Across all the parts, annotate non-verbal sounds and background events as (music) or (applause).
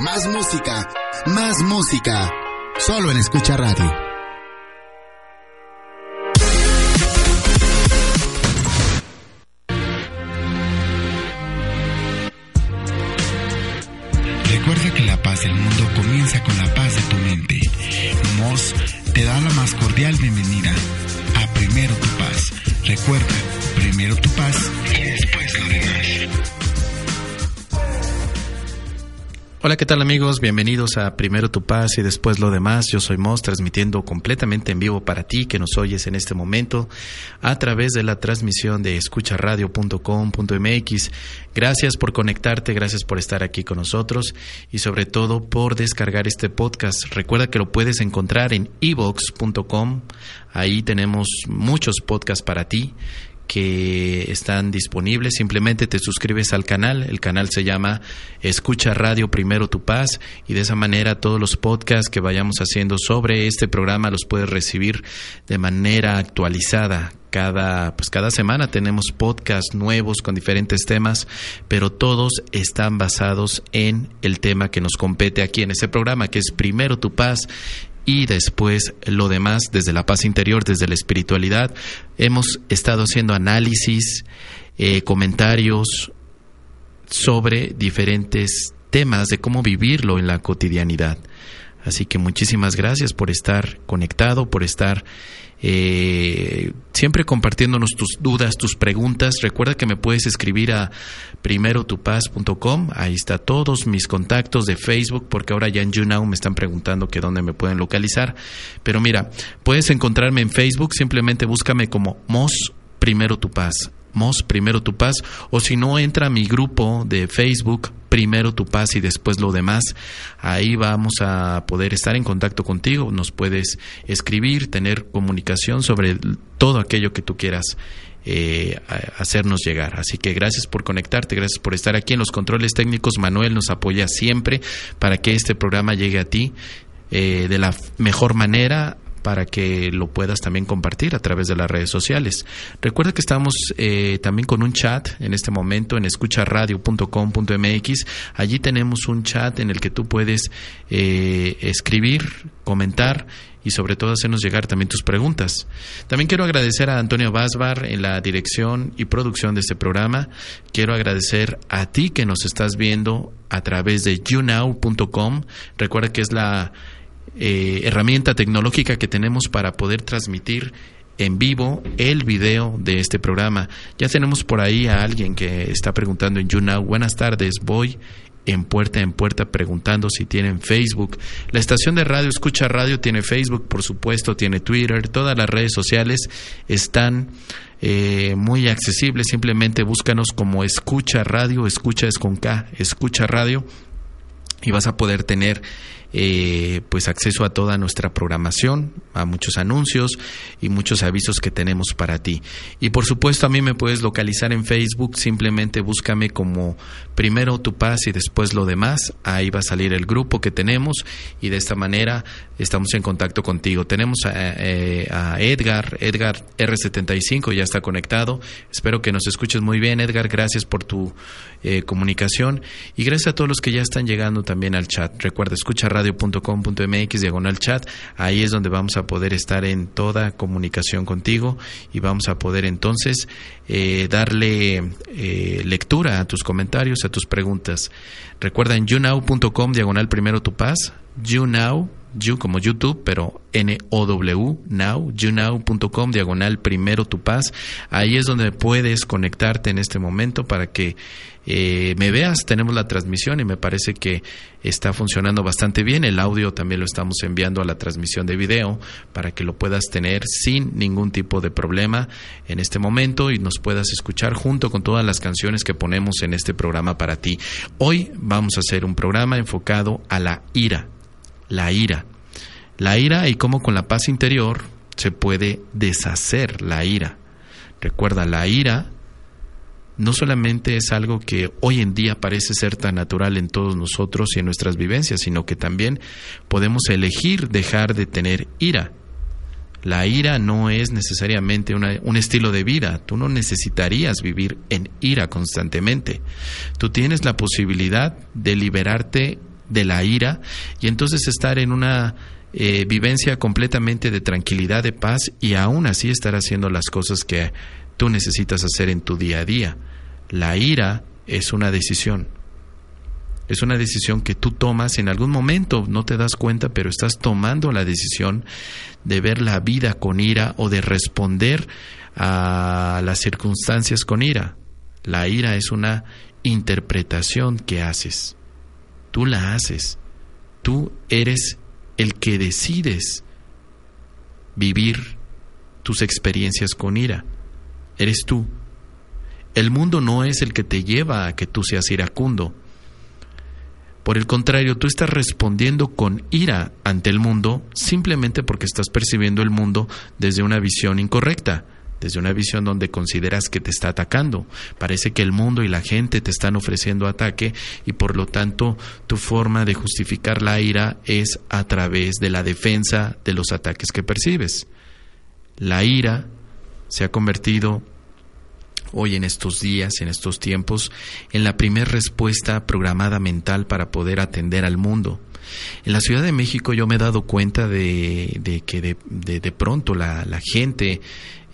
Más música, más música. Solo en Escucha Radio. Hola, ¿qué tal amigos? Bienvenidos a Primero tu paz y después lo demás. Yo soy Moss, transmitiendo completamente en vivo para ti que nos oyes en este momento a través de la transmisión de escucharadio.com.mx. Gracias por conectarte, gracias por estar aquí con nosotros y sobre todo por descargar este podcast. Recuerda que lo puedes encontrar en evox.com. Ahí tenemos muchos podcasts para ti que están disponibles. Simplemente te suscribes al canal. El canal se llama Escucha Radio Primero Tu Paz y de esa manera todos los podcasts que vayamos haciendo sobre este programa los puedes recibir de manera actualizada. Cada, pues cada semana tenemos podcasts nuevos con diferentes temas, pero todos están basados en el tema que nos compete aquí en este programa, que es Primero Tu Paz y después lo demás desde la paz interior, desde la espiritualidad. Hemos estado haciendo análisis, eh, comentarios sobre diferentes temas de cómo vivirlo en la cotidianidad. Así que muchísimas gracias por estar conectado, por estar eh, siempre compartiéndonos tus dudas, tus preguntas. Recuerda que me puedes escribir a primerotupaz.com. Ahí está todos mis contactos de Facebook, porque ahora ya en YouNow me están preguntando que dónde me pueden localizar. Pero mira, puedes encontrarme en Facebook, simplemente búscame como Mos Primero Tu Paz. Primero Tu Paz. O si no, entra a mi grupo de Facebook primero tu paz y después lo demás. Ahí vamos a poder estar en contacto contigo, nos puedes escribir, tener comunicación sobre todo aquello que tú quieras eh, hacernos llegar. Así que gracias por conectarte, gracias por estar aquí en los controles técnicos. Manuel nos apoya siempre para que este programa llegue a ti eh, de la mejor manera para que lo puedas también compartir a través de las redes sociales. Recuerda que estamos eh, también con un chat en este momento en escucharadio.com.mx. Allí tenemos un chat en el que tú puedes eh, escribir, comentar y sobre todo hacernos llegar también tus preguntas. También quiero agradecer a Antonio Basbar en la dirección y producción de este programa. Quiero agradecer a ti que nos estás viendo a través de younow.com. Recuerda que es la eh, herramienta tecnológica que tenemos para poder transmitir en vivo el video de este programa. Ya tenemos por ahí a alguien que está preguntando en YouNow, buenas tardes, voy en puerta en puerta preguntando si tienen Facebook. La estación de radio Escucha Radio tiene Facebook, por supuesto, tiene Twitter, todas las redes sociales están eh, muy accesibles. Simplemente búscanos como Escucha Radio, Escucha es con K, Escucha Radio y vas a poder tener eh, pues acceso a toda nuestra programación, a muchos anuncios y muchos avisos que tenemos para ti. Y por supuesto a mí me puedes localizar en Facebook, simplemente búscame como primero tu paz y después lo demás, ahí va a salir el grupo que tenemos y de esta manera estamos en contacto contigo. Tenemos a, eh, Edgar, Edgar R75 ya está conectado, espero que nos escuches muy bien Edgar, gracias por tu eh, comunicación y gracias a todos los que ya están llegando también al chat. Recuerda, escucha radio radio.com.mx diagonal chat. Ahí es donde vamos a poder estar en toda comunicación contigo y vamos a poder entonces eh, darle eh, lectura a tus comentarios, a tus preguntas. Recuerda en younow.com diagonal primero tu paz, younow You como YouTube, pero N-O-W, Now, YouNow.com, diagonal primero tu paz. Ahí es donde puedes conectarte en este momento para que eh, me veas. Tenemos la transmisión y me parece que está funcionando bastante bien. El audio también lo estamos enviando a la transmisión de video para que lo puedas tener sin ningún tipo de problema en este momento y nos puedas escuchar junto con todas las canciones que ponemos en este programa para ti. Hoy vamos a hacer un programa enfocado a la ira. La ira. La ira y cómo con la paz interior se puede deshacer la ira. Recuerda, la ira no solamente es algo que hoy en día parece ser tan natural en todos nosotros y en nuestras vivencias, sino que también podemos elegir dejar de tener ira. La ira no es necesariamente un estilo de vida. Tú no necesitarías vivir en ira constantemente. Tú tienes la posibilidad de liberarte de la ira y entonces estar en una eh, vivencia completamente de tranquilidad, de paz y aún así estar haciendo las cosas que tú necesitas hacer en tu día a día. La ira es una decisión. Es una decisión que tú tomas en algún momento, no te das cuenta, pero estás tomando la decisión de ver la vida con ira o de responder a las circunstancias con ira. La ira es una interpretación que haces. Tú la haces. Tú eres el que decides vivir tus experiencias con ira eres tú. El mundo no es el que te lleva a que tú seas iracundo. Por el contrario, tú estás respondiendo con ira ante el mundo simplemente porque estás percibiendo el mundo desde una visión incorrecta, desde una visión donde consideras que te está atacando. Parece que el mundo y la gente te están ofreciendo ataque y por lo tanto tu forma de justificar la ira es a través de la defensa de los ataques que percibes. La ira se ha convertido hoy en estos días, en estos tiempos, en la primera respuesta programada mental para poder atender al mundo. En la Ciudad de México yo me he dado cuenta de, que de, pronto la, gente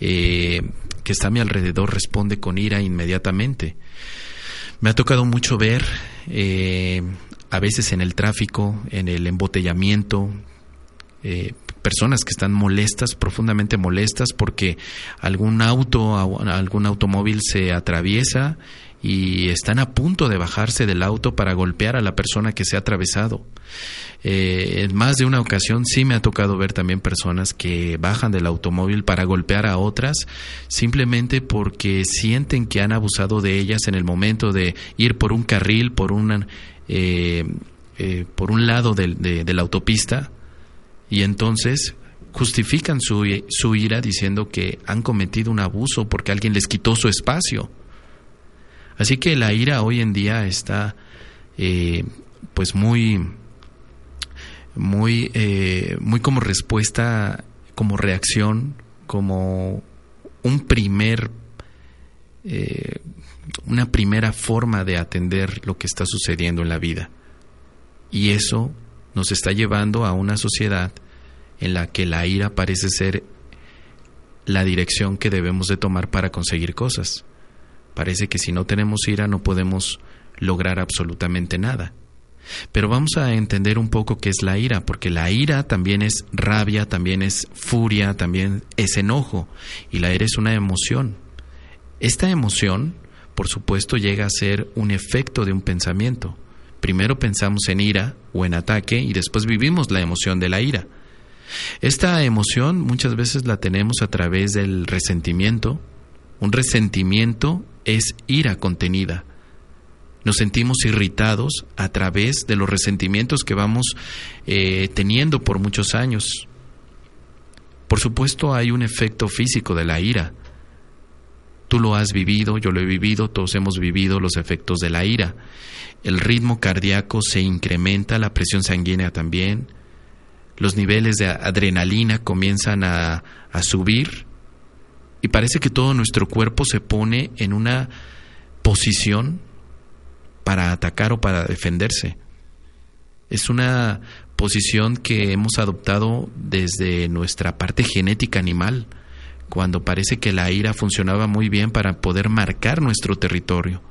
eh, que está a mi alrededor responde con ira inmediatamente. Me ha tocado mucho ver eh, a veces en el tráfico, en el embotellamiento, eh, personas que están molestas, profundamente molestas, porque algún auto, algún automóvil se atraviesa y están a punto de bajarse del auto para golpear a la persona que se ha atravesado. Eh, en más de una ocasión sí me ha tocado ver también personas que bajan del automóvil para golpear a otras simplemente porque sienten que han abusado de ellas en el momento de ir por un carril, por una, eh, eh, por un lado de la autopista y entonces justifican su, su, ira diciendo que han cometido un abuso porque alguien les quitó su espacio. Así que la ira hoy en día está eh, pues muy muy eh, muy como respuesta como reacción como un primer eh, una primera forma de atender lo que está sucediendo en la vida y eso nos está llevando a una sociedad en la que la ira parece ser la dirección que debemos de tomar para conseguir cosas. Parece que si no tenemos ira no podemos lograr absolutamente nada. Pero vamos a entender un poco qué es la ira, porque la ira también es rabia, también es furia, también es enojo, y la ira es una emoción. Esta emoción, por supuesto, llega a ser un efecto de un pensamiento. Primero pensamos en ira o en ataque y después vivimos la emoción de la ira. Esta emoción muchas veces la tenemos a través del resentimiento. Un resentimiento es ira contenida. Nos sentimos irritados a través de los resentimientos que vamos eh, teniendo por muchos años. Por supuesto hay un efecto físico de la ira. Tú lo has vivido, yo lo he vivido, todos hemos vivido los efectos de la ira el ritmo cardíaco se incrementa, la presión sanguínea también, los niveles de adrenalina comienzan a, subir y parece que todo nuestro cuerpo se pone en una posición para atacar o para defenderse. Es una posición que hemos adoptado desde nuestra parte genética animal, cuando parece que la ira funcionaba muy bien para poder marcar nuestro territorio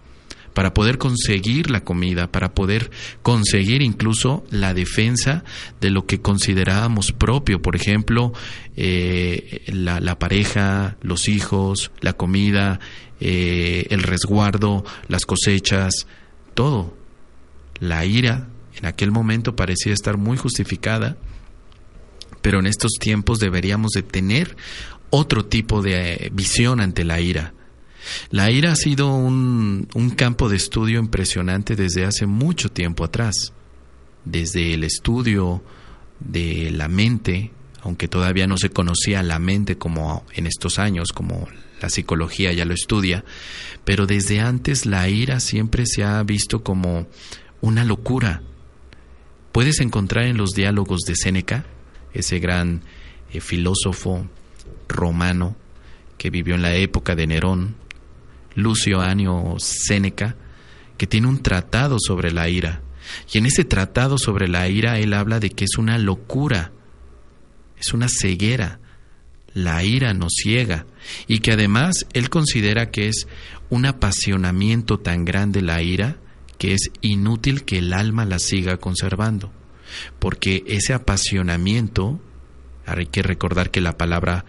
para poder conseguir la comida, para poder conseguir incluso la defensa de lo que considerábamos propio, por ejemplo, eh, la, pareja, los hijos, la comida, eh, el resguardo, las cosechas, todo. La ira en aquel momento parecía estar muy justificada, pero en estos tiempos deberíamos de tener otro tipo de eh, visión ante la ira. La ira ha sido un, un, campo de estudio impresionante desde hace mucho tiempo atrás, desde el estudio de la mente, aunque todavía no se conocía la mente como en estos años, como la psicología ya lo estudia, pero desde antes la ira siempre se ha visto como una locura. Puedes encontrar en los diálogos de Séneca, ese gran eh, filósofo romano que vivió en la época de Nerón, Lucio Anio Séneca, que tiene un tratado sobre la ira. Y en ese tratado sobre la ira él habla de que es una locura, es una ceguera. La ira nos ciega y que además él considera que es un apasionamiento tan grande la ira que es inútil que el alma la siga conservando, porque ese apasionamiento, hay que recordar que la palabra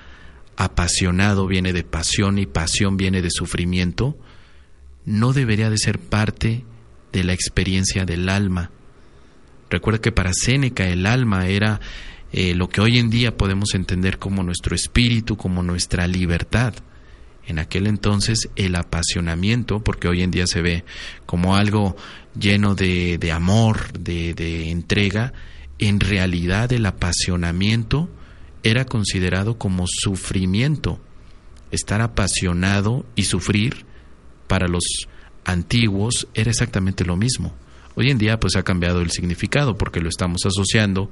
apasionado viene de pasión y pasión viene de sufrimiento, no debería de ser parte de la experiencia del alma. Recuerda que para Séneca el alma era eh, lo que hoy en día podemos entender como nuestro espíritu, como nuestra libertad. En aquel entonces el apasionamiento, porque hoy en día se ve como algo lleno de, de amor, de, de entrega, en realidad el apasionamiento era considerado como sufrimiento. Estar apasionado y sufrir para los antiguos era exactamente lo mismo. Hoy en día pues ha cambiado el significado porque lo estamos asociando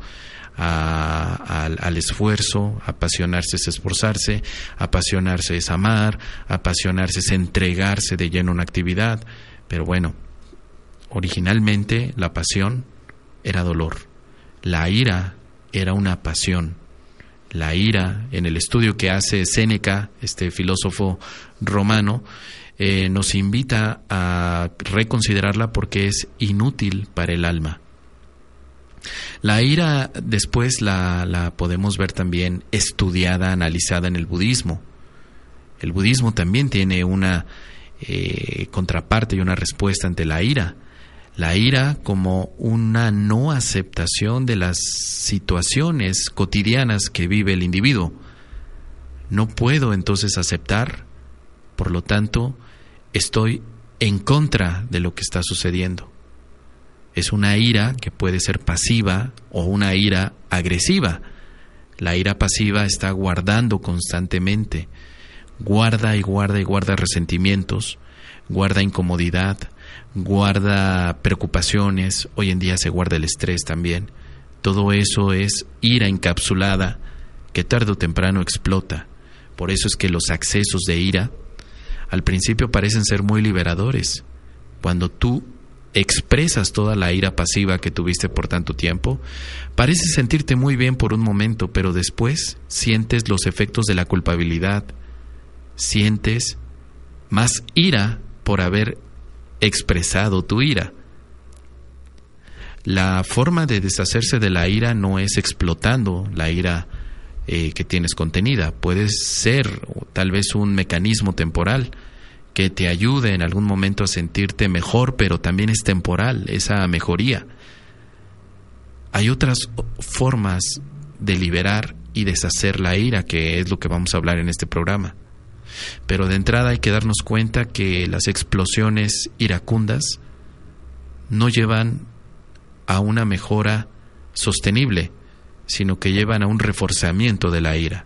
al esfuerzo, apasionarse es esforzarse, apasionarse es amar, apasionarse es entregarse de lleno a una actividad. Pero bueno, originalmente la pasión era dolor, la ira era una pasión. La ira, en el estudio que hace Séneca, este filósofo romano, eh, nos invita a reconsiderarla porque es inútil para el alma. La ira después la, podemos ver también estudiada, analizada en el budismo. El budismo también tiene una eh, contraparte y una respuesta ante la ira. La ira como una no aceptación de las situaciones cotidianas que vive el individuo. No puedo entonces aceptar, por lo tanto, estoy en contra de lo que está sucediendo es una ira que puede ser pasiva o una ira agresiva. La ira pasiva está guardando constantemente, guarda y guarda y guarda resentimientos, guarda incomodidad, guarda preocupaciones, hoy en día se guarda el estrés también. Todo eso es ira encapsulada que tarde o temprano explota. Por eso es que los accesos de ira al principio parecen ser muy liberadores. Cuando tú expresas toda la ira pasiva que tuviste por tanto tiempo, pareces sentirte muy bien por un momento, pero después sientes los efectos de la culpabilidad, sientes más ira por haber expresado tu ira. La forma de deshacerse de la ira no es explotando la ira eh, que tienes contenida, puede ser tal vez un mecanismo temporal, que te ayude en algún momento a sentirte mejor, pero también es temporal esa mejoría. Hay otras formas de liberar y deshacer la ira, que es lo que vamos a hablar en este programa. Pero de entrada hay que darnos cuenta que las explosiones iracundas no llevan a una mejora sostenible, sino que llevan a un reforzamiento de la ira.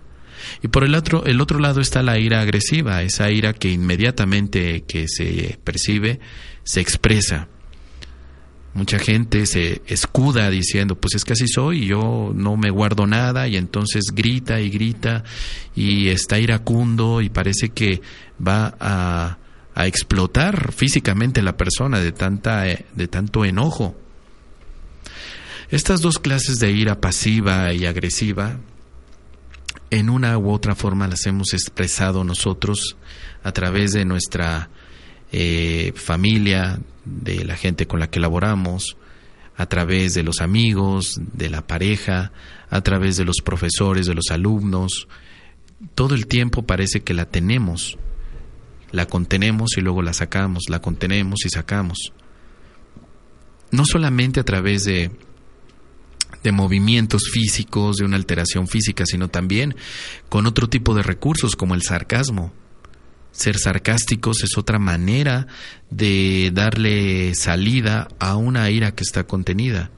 Y por el otro, el otro lado está la ira agresiva, esa ira que inmediatamente que se percibe se expresa. Mucha gente se escuda diciendo, pues es que así soy, yo no me guardo nada y entonces grita y grita y está iracundo y parece que va a, a explotar físicamente la persona de, tanta, de tanto enojo. Estas dos clases de ira pasiva y agresiva en una u otra forma las hemos expresado nosotros a través de nuestra eh, familia, de la gente con la que laboramos, a través de los amigos, de la pareja, a través de los profesores, de los alumnos. Todo el tiempo parece que la tenemos, la contenemos y luego la sacamos, la contenemos y sacamos. No solamente a través de, de movimientos físicos, de una alteración física, sino también con otro tipo de recursos como el sarcasmo. Ser sarcásticos es otra manera de darle salida a una ira que está contenida.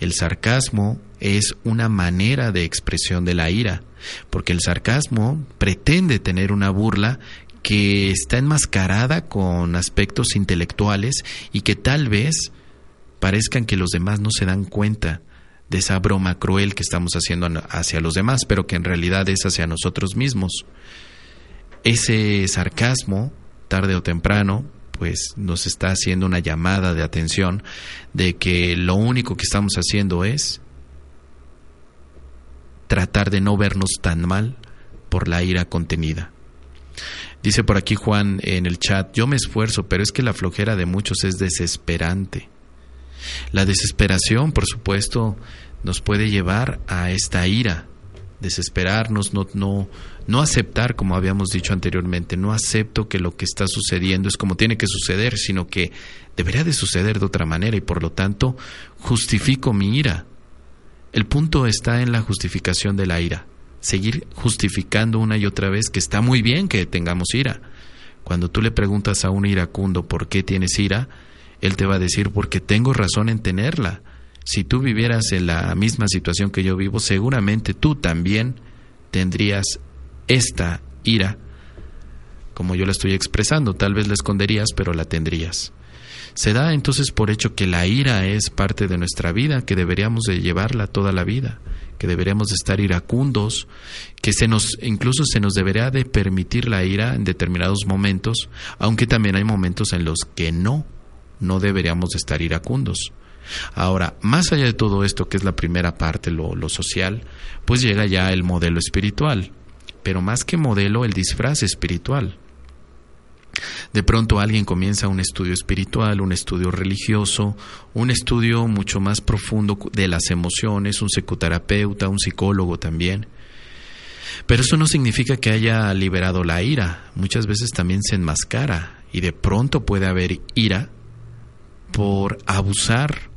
El sarcasmo es una manera de expresión de la ira, porque el sarcasmo pretende tener una burla que está enmascarada con aspectos intelectuales y que tal vez parezcan que los demás no se dan cuenta de esa broma cruel que estamos haciendo hacia los demás, pero que en realidad es hacia nosotros mismos ese sarcasmo, tarde o temprano, pues nos está haciendo una llamada de atención de que lo único que estamos haciendo es tratar de no vernos tan mal por la ira contenida. Dice por aquí Juan en el chat, yo me esfuerzo, pero es que la flojera de muchos es desesperante. La desesperación, por supuesto, nos puede llevar a esta ira, desesperarnos, no, no, no aceptar, como habíamos dicho anteriormente, no acepto que lo que está sucediendo es como tiene que suceder, sino que debería de suceder de otra manera y por lo tanto justifico mi ira. El punto está en la justificación de la ira, seguir justificando una y otra vez que está muy bien que tengamos ira. Cuando tú le preguntas a un iracundo por qué tienes ira, él te va a decir porque tengo razón en tenerla si tú vivieras en la misma situación que yo vivo, seguramente tú también tendrías esta ira, como yo la estoy expresando. Tal vez la esconderías, pero la tendrías. Se da entonces por hecho que la ira es parte de nuestra vida, que deberíamos de llevarla toda la vida, que deberíamos de estar iracundos, que se nos incluso se nos debería de permitir la ira en determinados momentos, aunque también hay momentos en los que no, no deberíamos de estar iracundos. Ahora, más allá de todo esto, que es la primera parte, lo, lo social, pues llega ya el modelo espiritual, pero más que modelo, el disfraz espiritual. De pronto alguien comienza un estudio espiritual, un estudio religioso, un estudio mucho más profundo de las emociones, un psicoterapeuta, un psicólogo también. Pero eso no significa que haya liberado la ira. Muchas veces también se enmascara y de pronto puede haber ira por abusar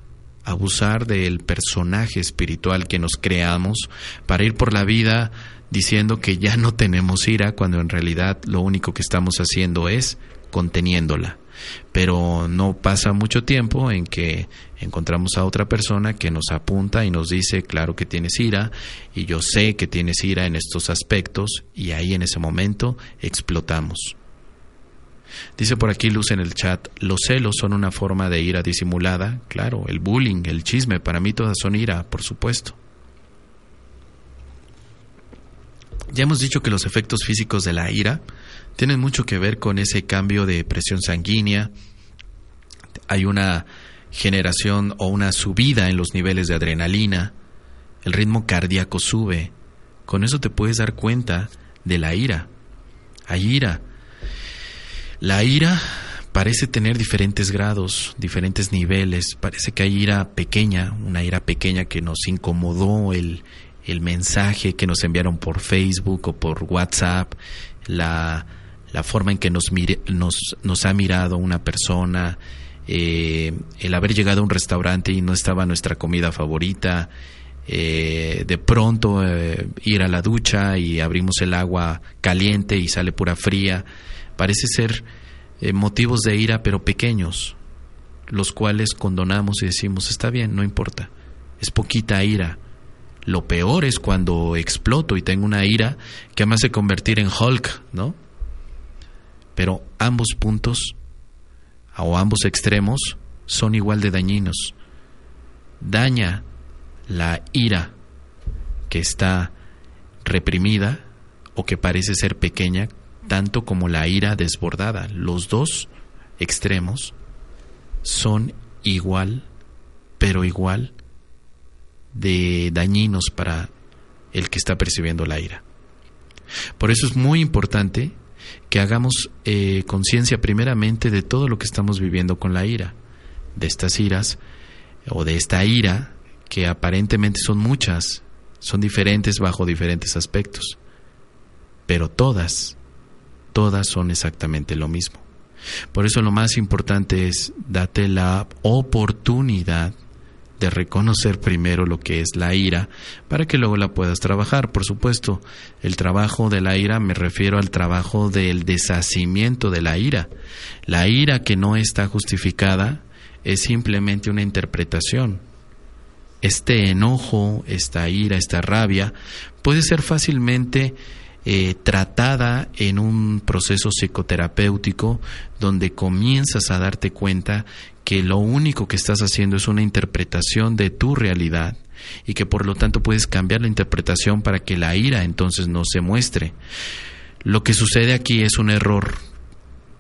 abusar del personaje espiritual que nos creamos para ir por la vida diciendo que ya no tenemos ira cuando en realidad lo único que estamos haciendo es conteniéndola. Pero no pasa mucho tiempo en que encontramos a otra persona que nos apunta y nos dice, claro que tienes ira, y yo sé que tienes ira en estos aspectos, y ahí en ese momento explotamos. Dice por aquí Luz en el chat, los celos son una forma de ira disimulada. Claro, el bullying, el chisme, para mí todas son ira, por supuesto. Ya hemos dicho que los efectos físicos de la ira tienen mucho que ver con ese cambio de presión sanguínea. Hay una generación o una subida en los niveles de adrenalina. El ritmo cardíaco sube. Con eso te puedes dar cuenta de la ira. Hay ira la ira parece tener diferentes grados, diferentes niveles. Parece que hay ira pequeña, una ira pequeña que nos incomodó el, el mensaje que nos enviaron por Facebook o por WhatsApp, la, la forma en que nos, nos, nos ha mirado una persona, eh, el haber llegado a un restaurante y no estaba nuestra comida favorita, eh, de pronto eh, ir a la ducha y abrimos el agua caliente y sale pura fría parece ser eh, motivos de ira, pero pequeños, los cuales condonamos y decimos, está bien, no importa, es poquita ira. Lo peor es cuando exploto y tengo una ira que me hace convertir en Hulk, ¿no? Pero ambos puntos o ambos extremos son igual de dañinos. Daña la ira que está reprimida o que parece ser pequeña tanto como la ira desbordada. Los dos extremos son igual, pero igual de dañinos para el que está percibiendo la ira. Por eso es muy importante que hagamos eh, conciencia primeramente de todo lo que estamos viviendo con la ira, de estas iras o de esta ira que aparentemente son muchas, son diferentes bajo diferentes aspectos, pero todas, todas son exactamente lo mismo. Por eso lo más importante es date la oportunidad de reconocer primero lo que es la ira para que luego la puedas trabajar. Por supuesto, el trabajo de la ira me refiero al trabajo del deshacimiento de la ira. La ira que no está justificada es simplemente una interpretación. Este enojo, esta ira, esta rabia puede ser fácilmente eh, tratada en un proceso psicoterapéutico donde comienzas a darte cuenta que lo único que estás haciendo es una interpretación de tu realidad y que por lo tanto puedes cambiar la interpretación para que la ira entonces no se muestre. Lo que sucede aquí es un error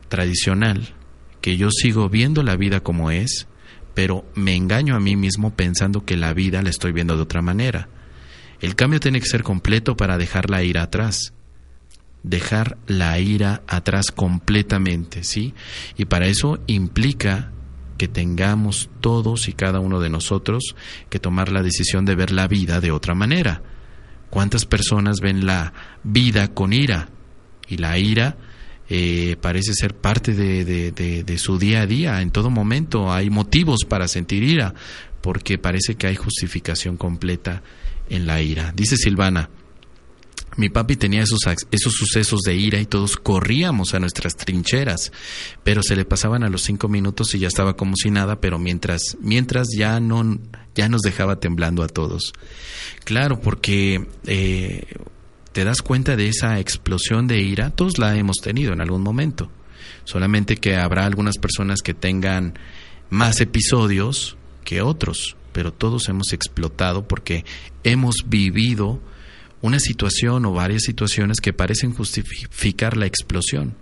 tradicional, que yo sigo viendo la vida como es, pero me engaño a mí mismo pensando que la vida la estoy viendo de otra manera. El cambio tiene que ser completo para dejar la ira atrás. Dejar la ira atrás completamente, ¿sí? Y para eso implica que tengamos todos y cada uno de nosotros que tomar la decisión de ver la vida de otra manera. ¿Cuántas personas ven la vida con ira? Y la ira eh, parece ser parte de, de, su día a día. En todo momento hay motivos para sentir ira, porque parece que hay justificación completa en la ira. Dice Silvana, mi papi tenía esos, esos sucesos de ira y todos corríamos a nuestras trincheras, pero se le pasaban a los cinco minutos y ya estaba como si nada, pero mientras, mientras ya no, ya nos dejaba temblando a todos. Claro, porque eh, te das cuenta de esa explosión de ira, todos la hemos tenido en algún momento. Solamente que habrá algunas personas que tengan más episodios que otros, pero todos hemos explotado porque hemos vivido una situación o varias situaciones que parecen justificar la explosión.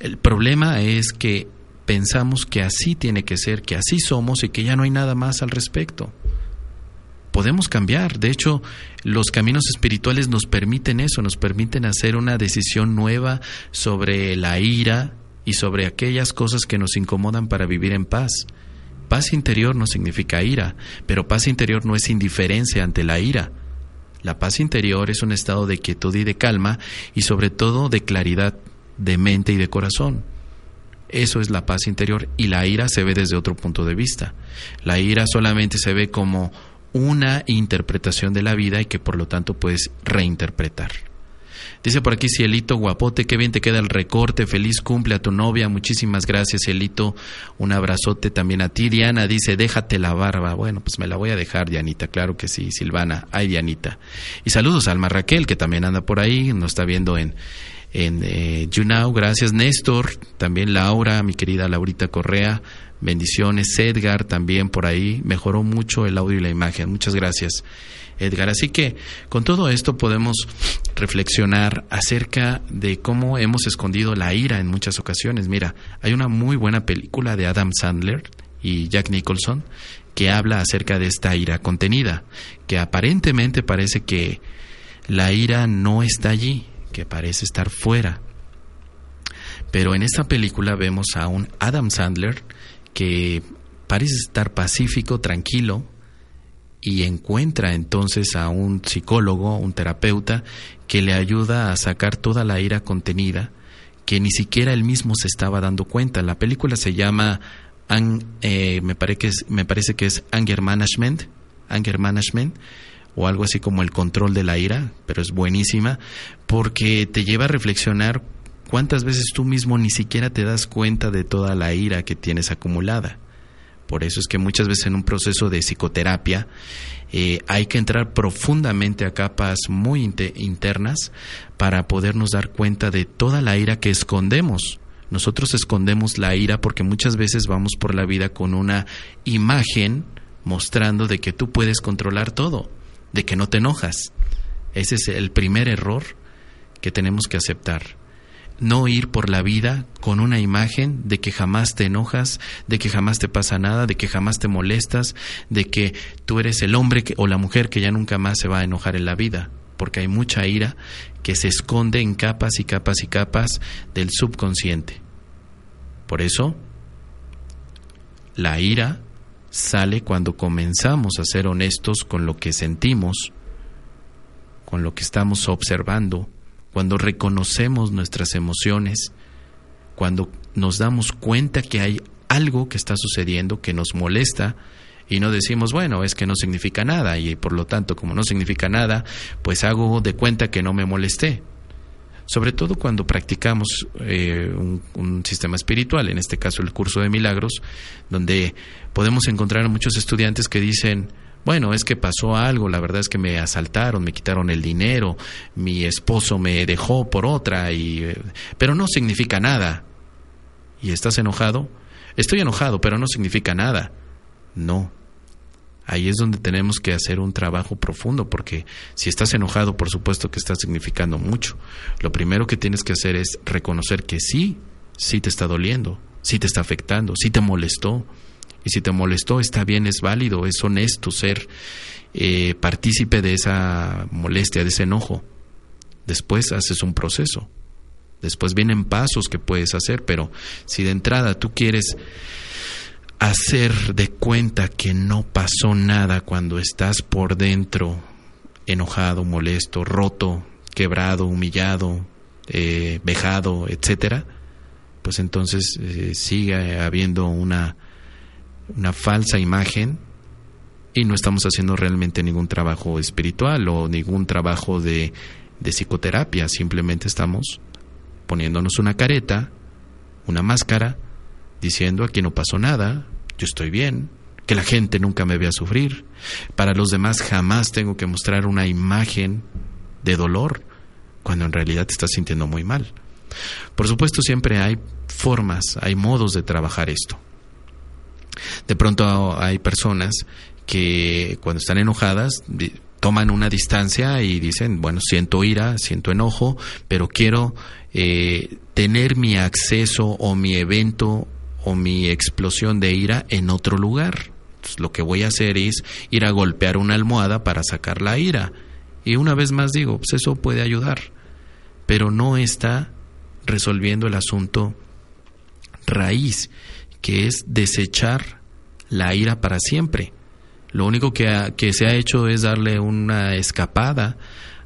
El problema es que pensamos que así tiene que ser, que así somos y que ya no hay nada más al respecto. Podemos cambiar, de hecho, los caminos espirituales nos permiten eso, nos permiten hacer una decisión nueva sobre la ira y sobre aquellas cosas que nos incomodan para vivir en paz. Paz interior no significa ira, pero paz interior no es indiferencia ante la ira. La paz interior es un estado de quietud y de calma y sobre todo de claridad de mente y de corazón. Eso es la paz interior y la ira se ve desde otro punto de vista. La ira solamente se ve como una interpretación de la vida y que por lo tanto puedes reinterpretar. Dice por aquí Cielito Guapote, qué bien te queda el recorte, feliz cumple a tu novia, muchísimas gracias Cielito, un abrazote también a ti. Diana dice, déjate la barba. Bueno, pues me la voy a dejar, Dianita, claro que sí, Silvana, ay Dianita. Y saludos a Alma Raquel, que también anda por ahí, nos está viendo en, en eh, gracias Néstor, también Laura, mi querida Laurita Correa, bendiciones, Edgar también por ahí, mejoró mucho el audio y la imagen, muchas gracias. Edgar. Así que con todo esto podemos reflexionar acerca de cómo hemos escondido la ira en muchas ocasiones. Mira, hay una muy buena película de Adam Sandler y Jack Nicholson que habla acerca de esta ira contenida, que aparentemente parece que la ira no está allí, que parece estar fuera. Pero en esta película vemos a un Adam Sandler que parece estar pacífico, tranquilo, y encuentra entonces a un psicólogo, un terapeuta, que le ayuda a sacar toda la ira contenida que ni siquiera él mismo se estaba dando cuenta. La película se llama, eh, me, parece que es, me parece que es Anger Management, Anger Management, o algo así como el control de la ira, pero es buenísima porque te lleva a reflexionar cuántas veces tú mismo ni siquiera te das cuenta de toda la ira que tienes acumulada. Por eso es que muchas veces en un proceso de psicoterapia eh, hay que entrar profundamente a capas muy internas para podernos dar cuenta de toda la ira que escondemos. Nosotros escondemos la ira porque muchas veces vamos por la vida con una imagen mostrando de que tú puedes controlar todo, de que no te enojas. Ese es el primer error que tenemos que aceptar no ir por la vida con una imagen de que jamás te enojas, de que jamás te pasa nada, de que jamás te molestas, de que tú eres el hombre o la mujer que ya nunca más se va a enojar en la vida. porque hay mucha ira que se esconde en capas y capas y capas del subconsciente. Por eso, la ira sale cuando comenzamos a ser honestos con lo que sentimos, con lo que estamos observando, cuando reconocemos nuestras emociones, cuando nos damos cuenta que hay algo que está sucediendo que nos molesta y no decimos, bueno, es que no significa nada y por lo tanto como no significa nada, pues hago de cuenta que no me molesté. Sobre todo cuando practicamos eh, un, un, sistema espiritual, en este caso el curso de milagros, donde podemos encontrar a muchos estudiantes que dicen, bueno, es que pasó algo, la verdad es que me asaltaron, me quitaron el dinero, mi esposo me dejó por otra, y, eh, pero no significa nada. ¿Y estás enojado? Estoy enojado, pero no significa nada. No. Ahí es donde tenemos que hacer un trabajo profundo, porque si estás enojado, por supuesto que está significando mucho. Lo primero que tienes que hacer es reconocer que sí, sí te está doliendo, sí te está afectando, sí te molestó, y si te molestó, está bien, es válido, es honesto ser eh, partícipe de esa molestia, de ese enojo. Después haces un proceso. Después vienen pasos que puedes hacer, pero si de entrada tú quieres hacer de cuenta que no pasó nada cuando estás por dentro enojado, molesto, roto, quebrado, humillado, eh, vejado, etcétera, pues entonces eh, sigue habiendo una una falsa imagen y no estamos haciendo realmente ningún trabajo espiritual o ningún trabajo de, de psicoterapia, simplemente estamos poniéndonos una careta, una máscara, diciendo aquí no pasó nada, yo estoy bien, que la gente nunca me vea sufrir. Para los demás jamás tengo que mostrar una imagen de dolor cuando en realidad te estás sintiendo muy mal. Por supuesto siempre hay formas, hay modos de trabajar esto. De pronto hay personas que cuando están enojadas toman una distancia y dicen, bueno, siento ira, siento enojo, pero quiero eh, tener mi acceso o mi evento o mi explosión de ira en otro lugar. lo que voy a hacer es ir a golpear una almohada para sacar la ira. Y una vez más digo, pues eso puede ayudar, pero no está resolviendo el asunto raíz que es desechar la ira para siempre. Lo único que, que se ha hecho es darle una escapada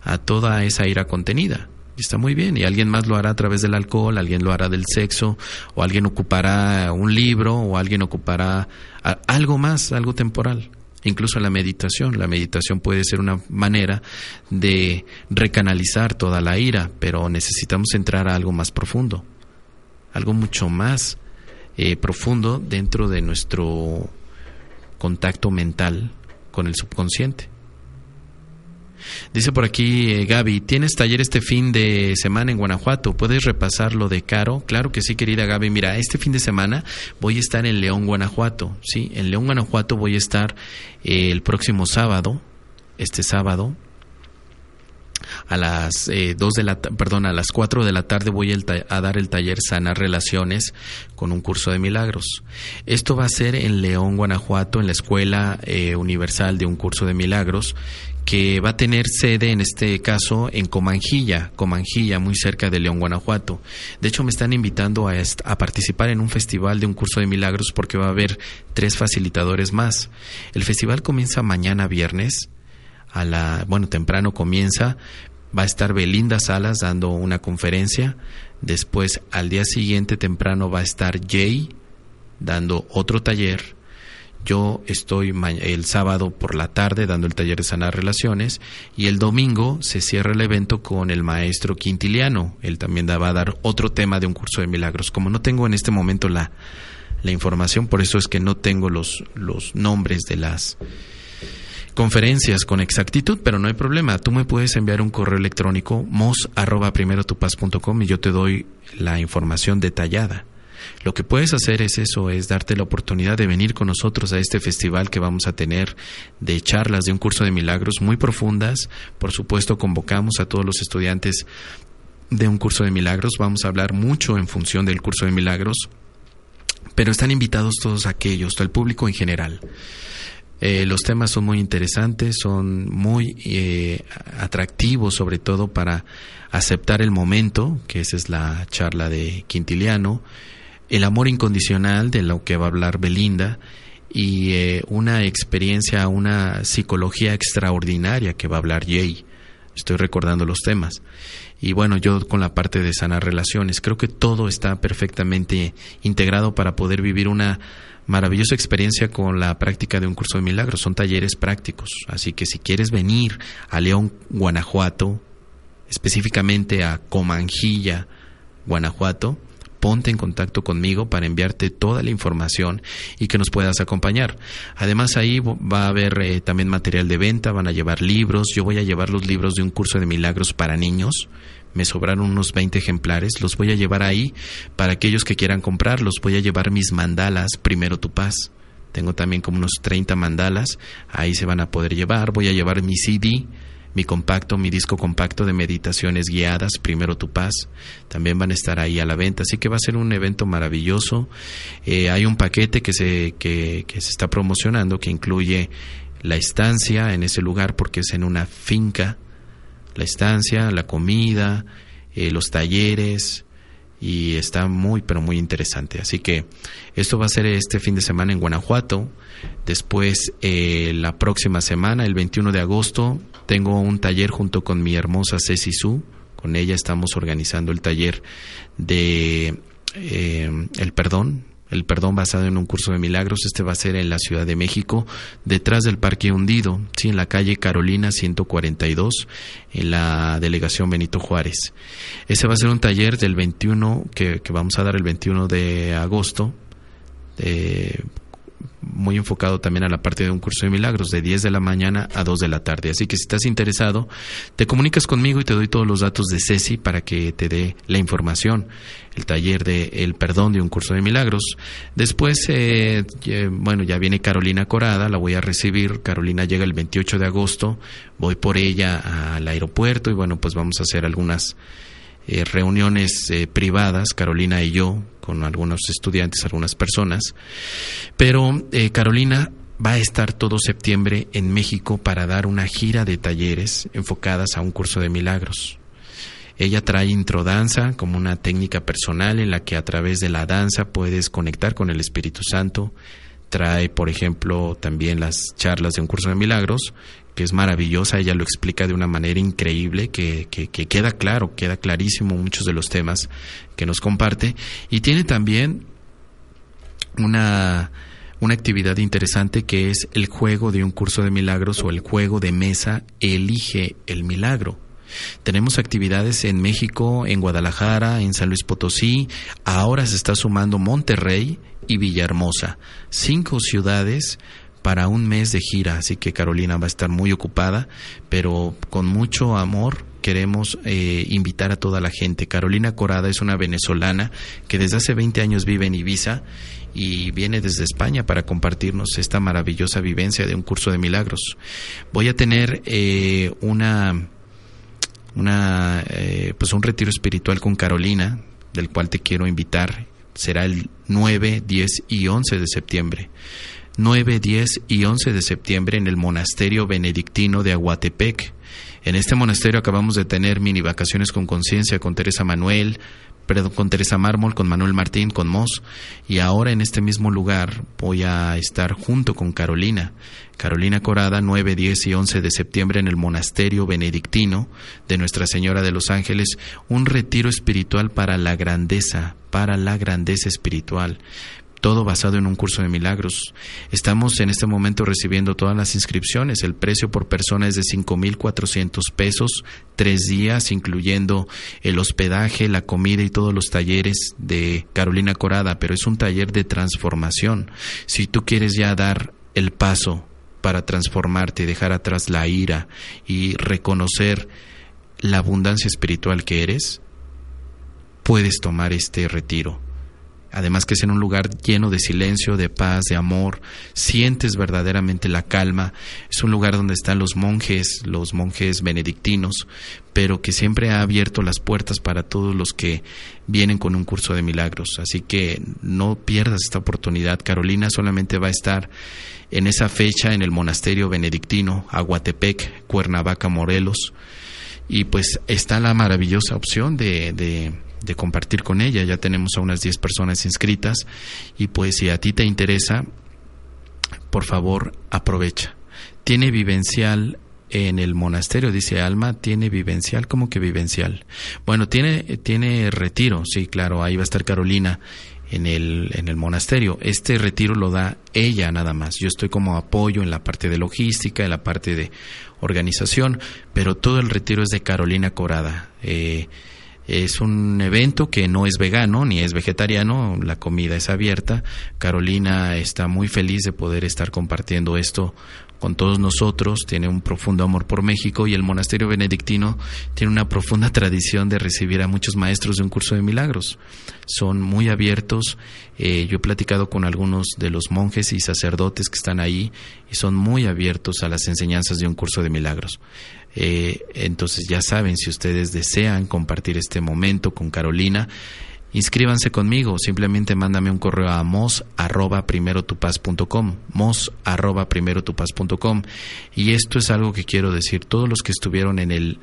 a toda esa ira contenida. Está muy bien. Y alguien más lo hará a través del alcohol, alguien lo hará del sexo, o alguien ocupará un libro, o alguien ocupará algo más, algo temporal. Incluso la meditación. La meditación puede ser una manera de recanalizar toda la ira, pero necesitamos entrar a algo más profundo, algo mucho más eh, profundo dentro de nuestro contacto mental con el subconsciente. Dice por aquí eh, Gaby, ¿tienes taller este fin de semana en Guanajuato? ¿Puedes repasar lo de Caro? Claro que sí, querida Gaby. Mira, este fin de semana voy a estar en León, Guanajuato. Sí, en León, Guanajuato voy a estar eh, el próximo sábado, este sábado, a las eh, dos de la perdón a las 4 de la tarde voy a dar el taller sanar relaciones con un curso de milagros esto va a ser en León Guanajuato en la escuela eh, universal de un curso de milagros que va a tener sede en este caso en Comanjilla, Comanjilla, muy cerca de León, Guanajuato. De hecho, me están invitando a, a, participar en un festival de un curso de milagros porque va a haber tres facilitadores más. El festival comienza mañana viernes a la, bueno, temprano comienza, va a estar Belinda Salas dando una conferencia, después al día siguiente temprano va a estar Jay dando otro taller, yo estoy el sábado por la tarde dando el taller de sanar relaciones y el domingo se cierra el evento con el maestro Quintiliano. Él también va a dar otro tema de un curso de milagros. Como no tengo en este momento la, la información, por eso es que no tengo los, los nombres de las conferencias con exactitud, pero no hay problema. Tú me puedes enviar un correo electrónico mos arroba y yo te doy la información detallada. Lo que puedes hacer es eso, es darte la oportunidad de venir con nosotros a este festival que vamos a tener de charlas de un curso de milagros muy profundas. Por supuesto, convocamos a todos los estudiantes de un curso de milagros. Vamos a hablar mucho en función del curso de milagros, pero están invitados todos aquellos, todo el público en general Eh, los temas son muy interesantes, son muy eh, atractivos, sobre todo para aceptar el momento, que esa es la charla de Quintiliano, el amor incondicional, de lo que va a hablar Belinda, y eh, una experiencia, una psicología extraordinaria que va a hablar Jay. Estoy recordando los temas. Y bueno, yo con la parte de sanar relaciones, creo que todo está perfectamente integrado para poder vivir una maravillosa experiencia con la práctica de un curso de milagros. Son talleres prácticos. Así que si quieres venir a León, Guanajuato, específicamente a Comanjilla, Guanajuato, ponte en contacto conmigo para enviarte toda la información y que nos puedas acompañar. Además ahí va a haber eh, también material de venta, van a llevar libros, yo voy a llevar los libros de un curso de milagros para niños. Me sobraron unos 20 ejemplares, los voy a llevar ahí para aquellos que quieran comprarlos, voy a llevar mis mandalas, primero tu paz. Tengo también como unos 30 mandalas, ahí se van a poder llevar, voy a llevar mi CD, mi compacto, mi disco compacto de meditaciones guiadas, primero tu paz, también van a estar ahí a la venta, así que va a ser un evento maravilloso. Eh, hay un paquete que se, que, que se está promocionando que incluye la estancia en ese lugar porque es en una finca la estancia, la comida, eh, los talleres y está muy pero muy interesante. Así que esto va a ser este fin de semana en Guanajuato. Después eh, la próxima semana, el 21 de agosto, tengo un taller junto con mi hermosa Ceci Su. Con ella estamos organizando el taller de eh, el perdón, el perdón basado en un curso de milagros. Este va a ser en la Ciudad de México, detrás del Parque Hundido, sí, en la calle Carolina 142, en la delegación Benito Juárez. Ese va a ser un taller del 21, que, vamos a dar el 21 de agosto, muy enfocado también a la parte de un curso de milagros de 10 de la mañana a 2 de la tarde. Así que si estás interesado, te comunicas conmigo y te doy todos los datos de Ceci para que te dé la información. El taller de El Perdón de un curso de milagros. Después, eh, bueno, ya viene Carolina Corada, la voy a recibir. Carolina llega el 28 de agosto, voy por ella al aeropuerto y bueno, pues vamos a hacer algunas eh, reuniones eh, privadas, Carolina y yo, con algunos estudiantes, algunas personas. Pero eh, Carolina va a estar todo septiembre en México para dar una gira de talleres enfocadas a un curso de milagros. Ella trae introdanza como una técnica personal en la que a través de la danza puedes conectar con el Espíritu Santo. Trae, por ejemplo, también las charlas de un curso de milagros que es maravillosa, ella lo explica de una manera increíble, que, que, queda claro, queda clarísimo muchos de los temas que nos comparte, y tiene también una, una actividad interesante que es el juego de un curso de milagros o el juego de mesa Elige el Milagro. Tenemos actividades en México, en Guadalajara, en San Luis Potosí, ahora se está sumando Monterrey y Villahermosa, cinco ciudades para un mes de gira, así que Carolina va a estar muy ocupada, pero con mucho amor queremos eh, invitar a toda la gente. Carolina Corada es una venezolana que desde hace 20 años vive en Ibiza y viene desde España para compartirnos esta maravillosa vivencia de un curso de milagros. Voy a tener eh, una, una eh, pues un retiro espiritual con Carolina, del cual te quiero invitar. Será el 9, 10 y 11 de septiembre. 9, 10 y 11 de septiembre en el monasterio benedictino de Aguatepec. En este monasterio acabamos de tener mini vacaciones con conciencia con Teresa Manuel, perdón, con Teresa Mármol, con Manuel Martín, con Moss, y ahora en este mismo lugar voy a estar junto con Carolina. Carolina Corada, 9, 10 y 11 de septiembre en el monasterio benedictino de Nuestra Señora de los Ángeles, un retiro espiritual para la grandeza, para la grandeza espiritual todo basado en un curso de milagros. Estamos en este momento recibiendo todas las inscripciones. El precio por persona es de 5.400 pesos, tres días, incluyendo el hospedaje, la comida y todos los talleres de Carolina Corada, pero es un taller de transformación. Si tú quieres ya dar el paso para transformarte, dejar atrás la ira y reconocer la abundancia espiritual que eres, puedes tomar este retiro además que es en un lugar lleno de silencio, de paz, de amor, sientes verdaderamente la calma, es un lugar donde están los monjes, los monjes benedictinos, pero que siempre ha abierto las puertas para todos los que vienen con un curso de milagros, así que no pierdas esta oportunidad, Carolina solamente va a estar en esa fecha en el monasterio benedictino, Aguatepec, Cuernavaca, Morelos, y pues está la maravillosa opción de, de de compartir con ella. Ya tenemos a unas 10 personas inscritas y pues si a ti te interesa, por favor aprovecha. Tiene vivencial en el monasterio, dice Alma, tiene vivencial, ¿cómo que vivencial? Bueno, tiene, tiene retiro, sí, claro, ahí va a estar Carolina en el, en el monasterio. Este retiro lo da ella nada más. Yo estoy como apoyo en la parte de logística, en la parte de organización, pero todo el retiro es de Carolina Corada. Eh, es un evento que no es vegano ni es vegetariano, la comida es abierta. Carolina está muy feliz de poder estar compartiendo esto con todos nosotros, tiene un profundo amor por México y el monasterio benedictino tiene una profunda tradición de recibir a muchos maestros de un curso de milagros. Son muy abiertos, eh, yo he platicado con algunos de los monjes y sacerdotes que están ahí y son muy abiertos a las enseñanzas de un curso de milagros. Eh, entonces ya saben, si ustedes desean compartir este momento con Carolina, inscríbanse conmigo, simplemente mándame un correo a mos arroba primero mos arroba primero y esto es algo que quiero decir, todos los que estuvieron en el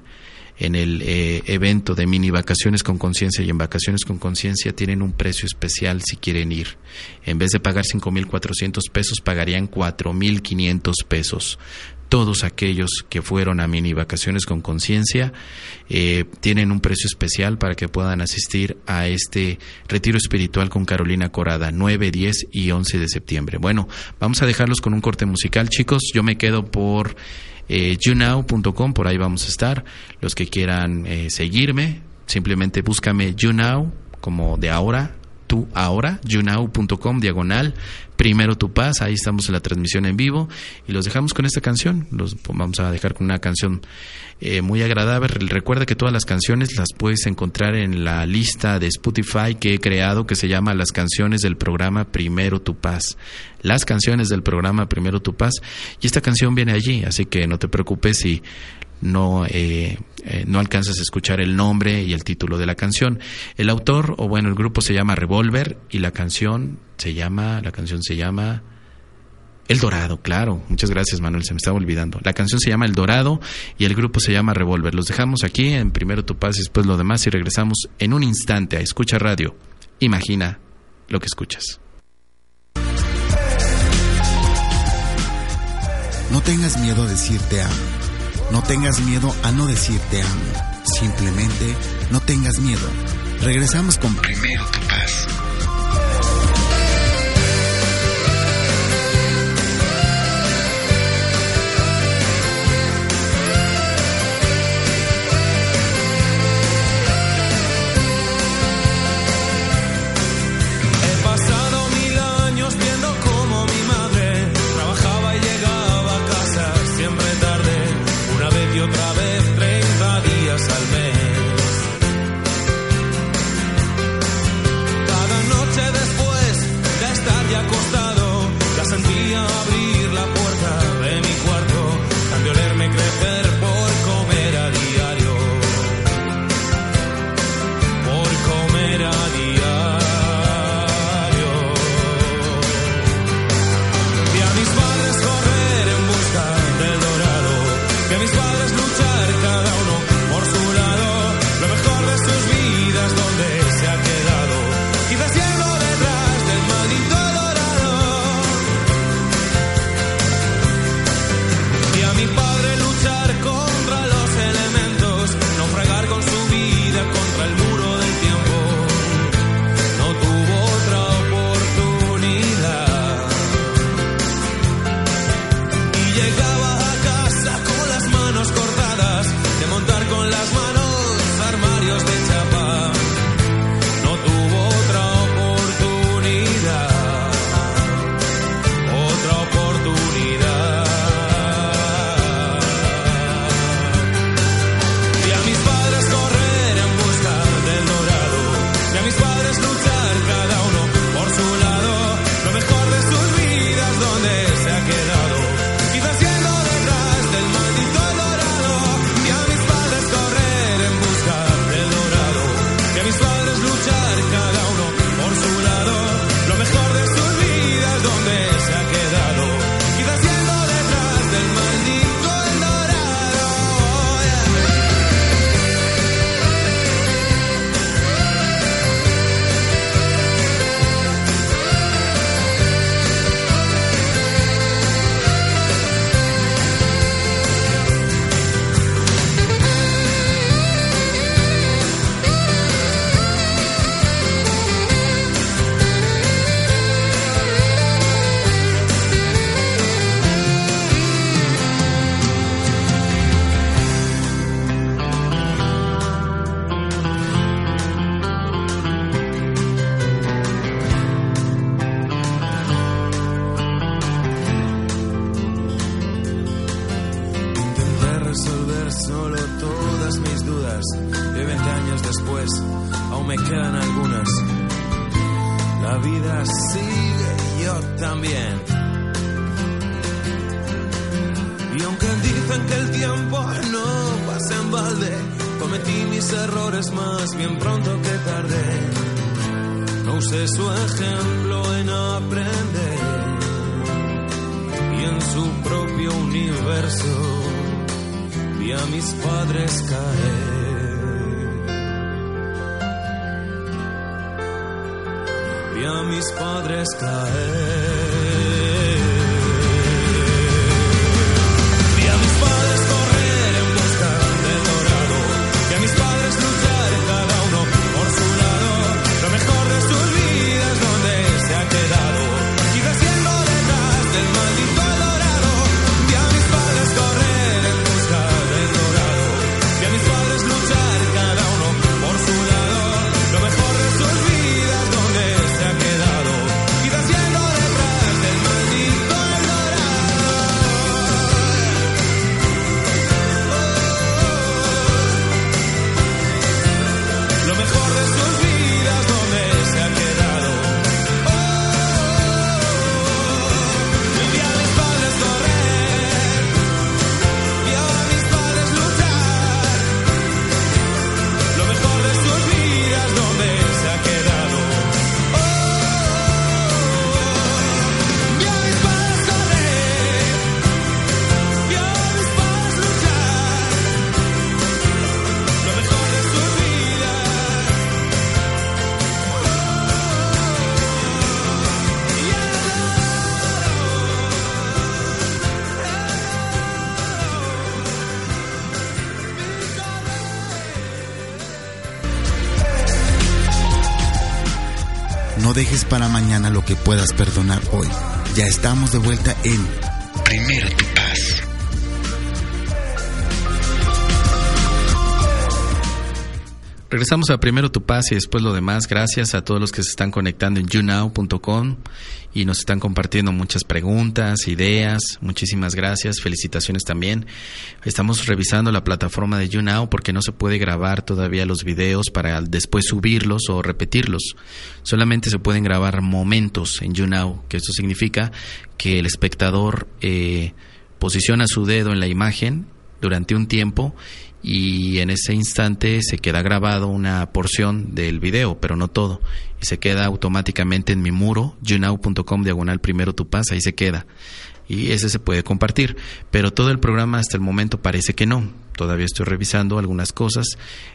en el eh, evento de mini vacaciones con conciencia y en vacaciones con conciencia tienen un precio especial si quieren ir. En vez de pagar 5.400 pesos, pagarían 4.500 pesos todos aquellos que fueron a mini vacaciones con conciencia eh, tienen un precio especial para que puedan asistir a este retiro espiritual con Carolina Corada 9, 10 y 11 de septiembre. Bueno, vamos a dejarlos con un corte musical, chicos. Yo me quedo por eh, younow.com, por ahí vamos a estar. Los que quieran eh, seguirme, simplemente búscame YouNow como de ahora tú ahora, younow.com, diagonal, primero tu paz, ahí estamos en la transmisión en vivo y los dejamos con esta canción, los vamos a dejar con una canción eh, muy agradable. Recuerda que todas las canciones las puedes encontrar en la lista de Spotify que he creado que se llama Las canciones del programa Primero tu paz. Las canciones del programa Primero tu paz y esta canción viene allí, así que no te preocupes si no, eh, eh, no alcanzas a escuchar el nombre y el título de la canción. El autor, o bueno, el grupo se llama Revolver y la canción se llama, la canción se llama El Dorado, claro. Muchas gracias, Manuel, se me estaba olvidando. La canción se llama El Dorado y el grupo se llama Revolver. Los dejamos aquí en primero tu paz y después lo demás y regresamos en un instante a Escucha Radio. Imagina lo que escuchas. No tengas miedo a decirte amo no tengas miedo a no decir te amo. Simplemente no tengas miedo. Regresamos con Primero tu paz. Que puedas perdonar hoy. Ya estamos de vuelta en Regresamos primero tu paz y después lo demás. Gracias a todos los que se están conectando en younow.com y nos están compartiendo muchas preguntas, ideas. Muchísimas gracias, felicitaciones también. Estamos revisando la plataforma de YouNow porque no se puede grabar todavía los videos para después subirlos o repetirlos. Solamente se pueden grabar momentos en YouNow, que eso significa que el espectador eh, posiciona su dedo en la imagen durante un tiempo y en ese instante se queda grabado una porción del video, pero no todo, y se queda automáticamente en mi muro, younow.com diagonal primero tu paz, ahí se queda. Y ese se puede compartir, pero todo el programa hasta el momento parece que no. Todavía estoy revisando algunas cosas.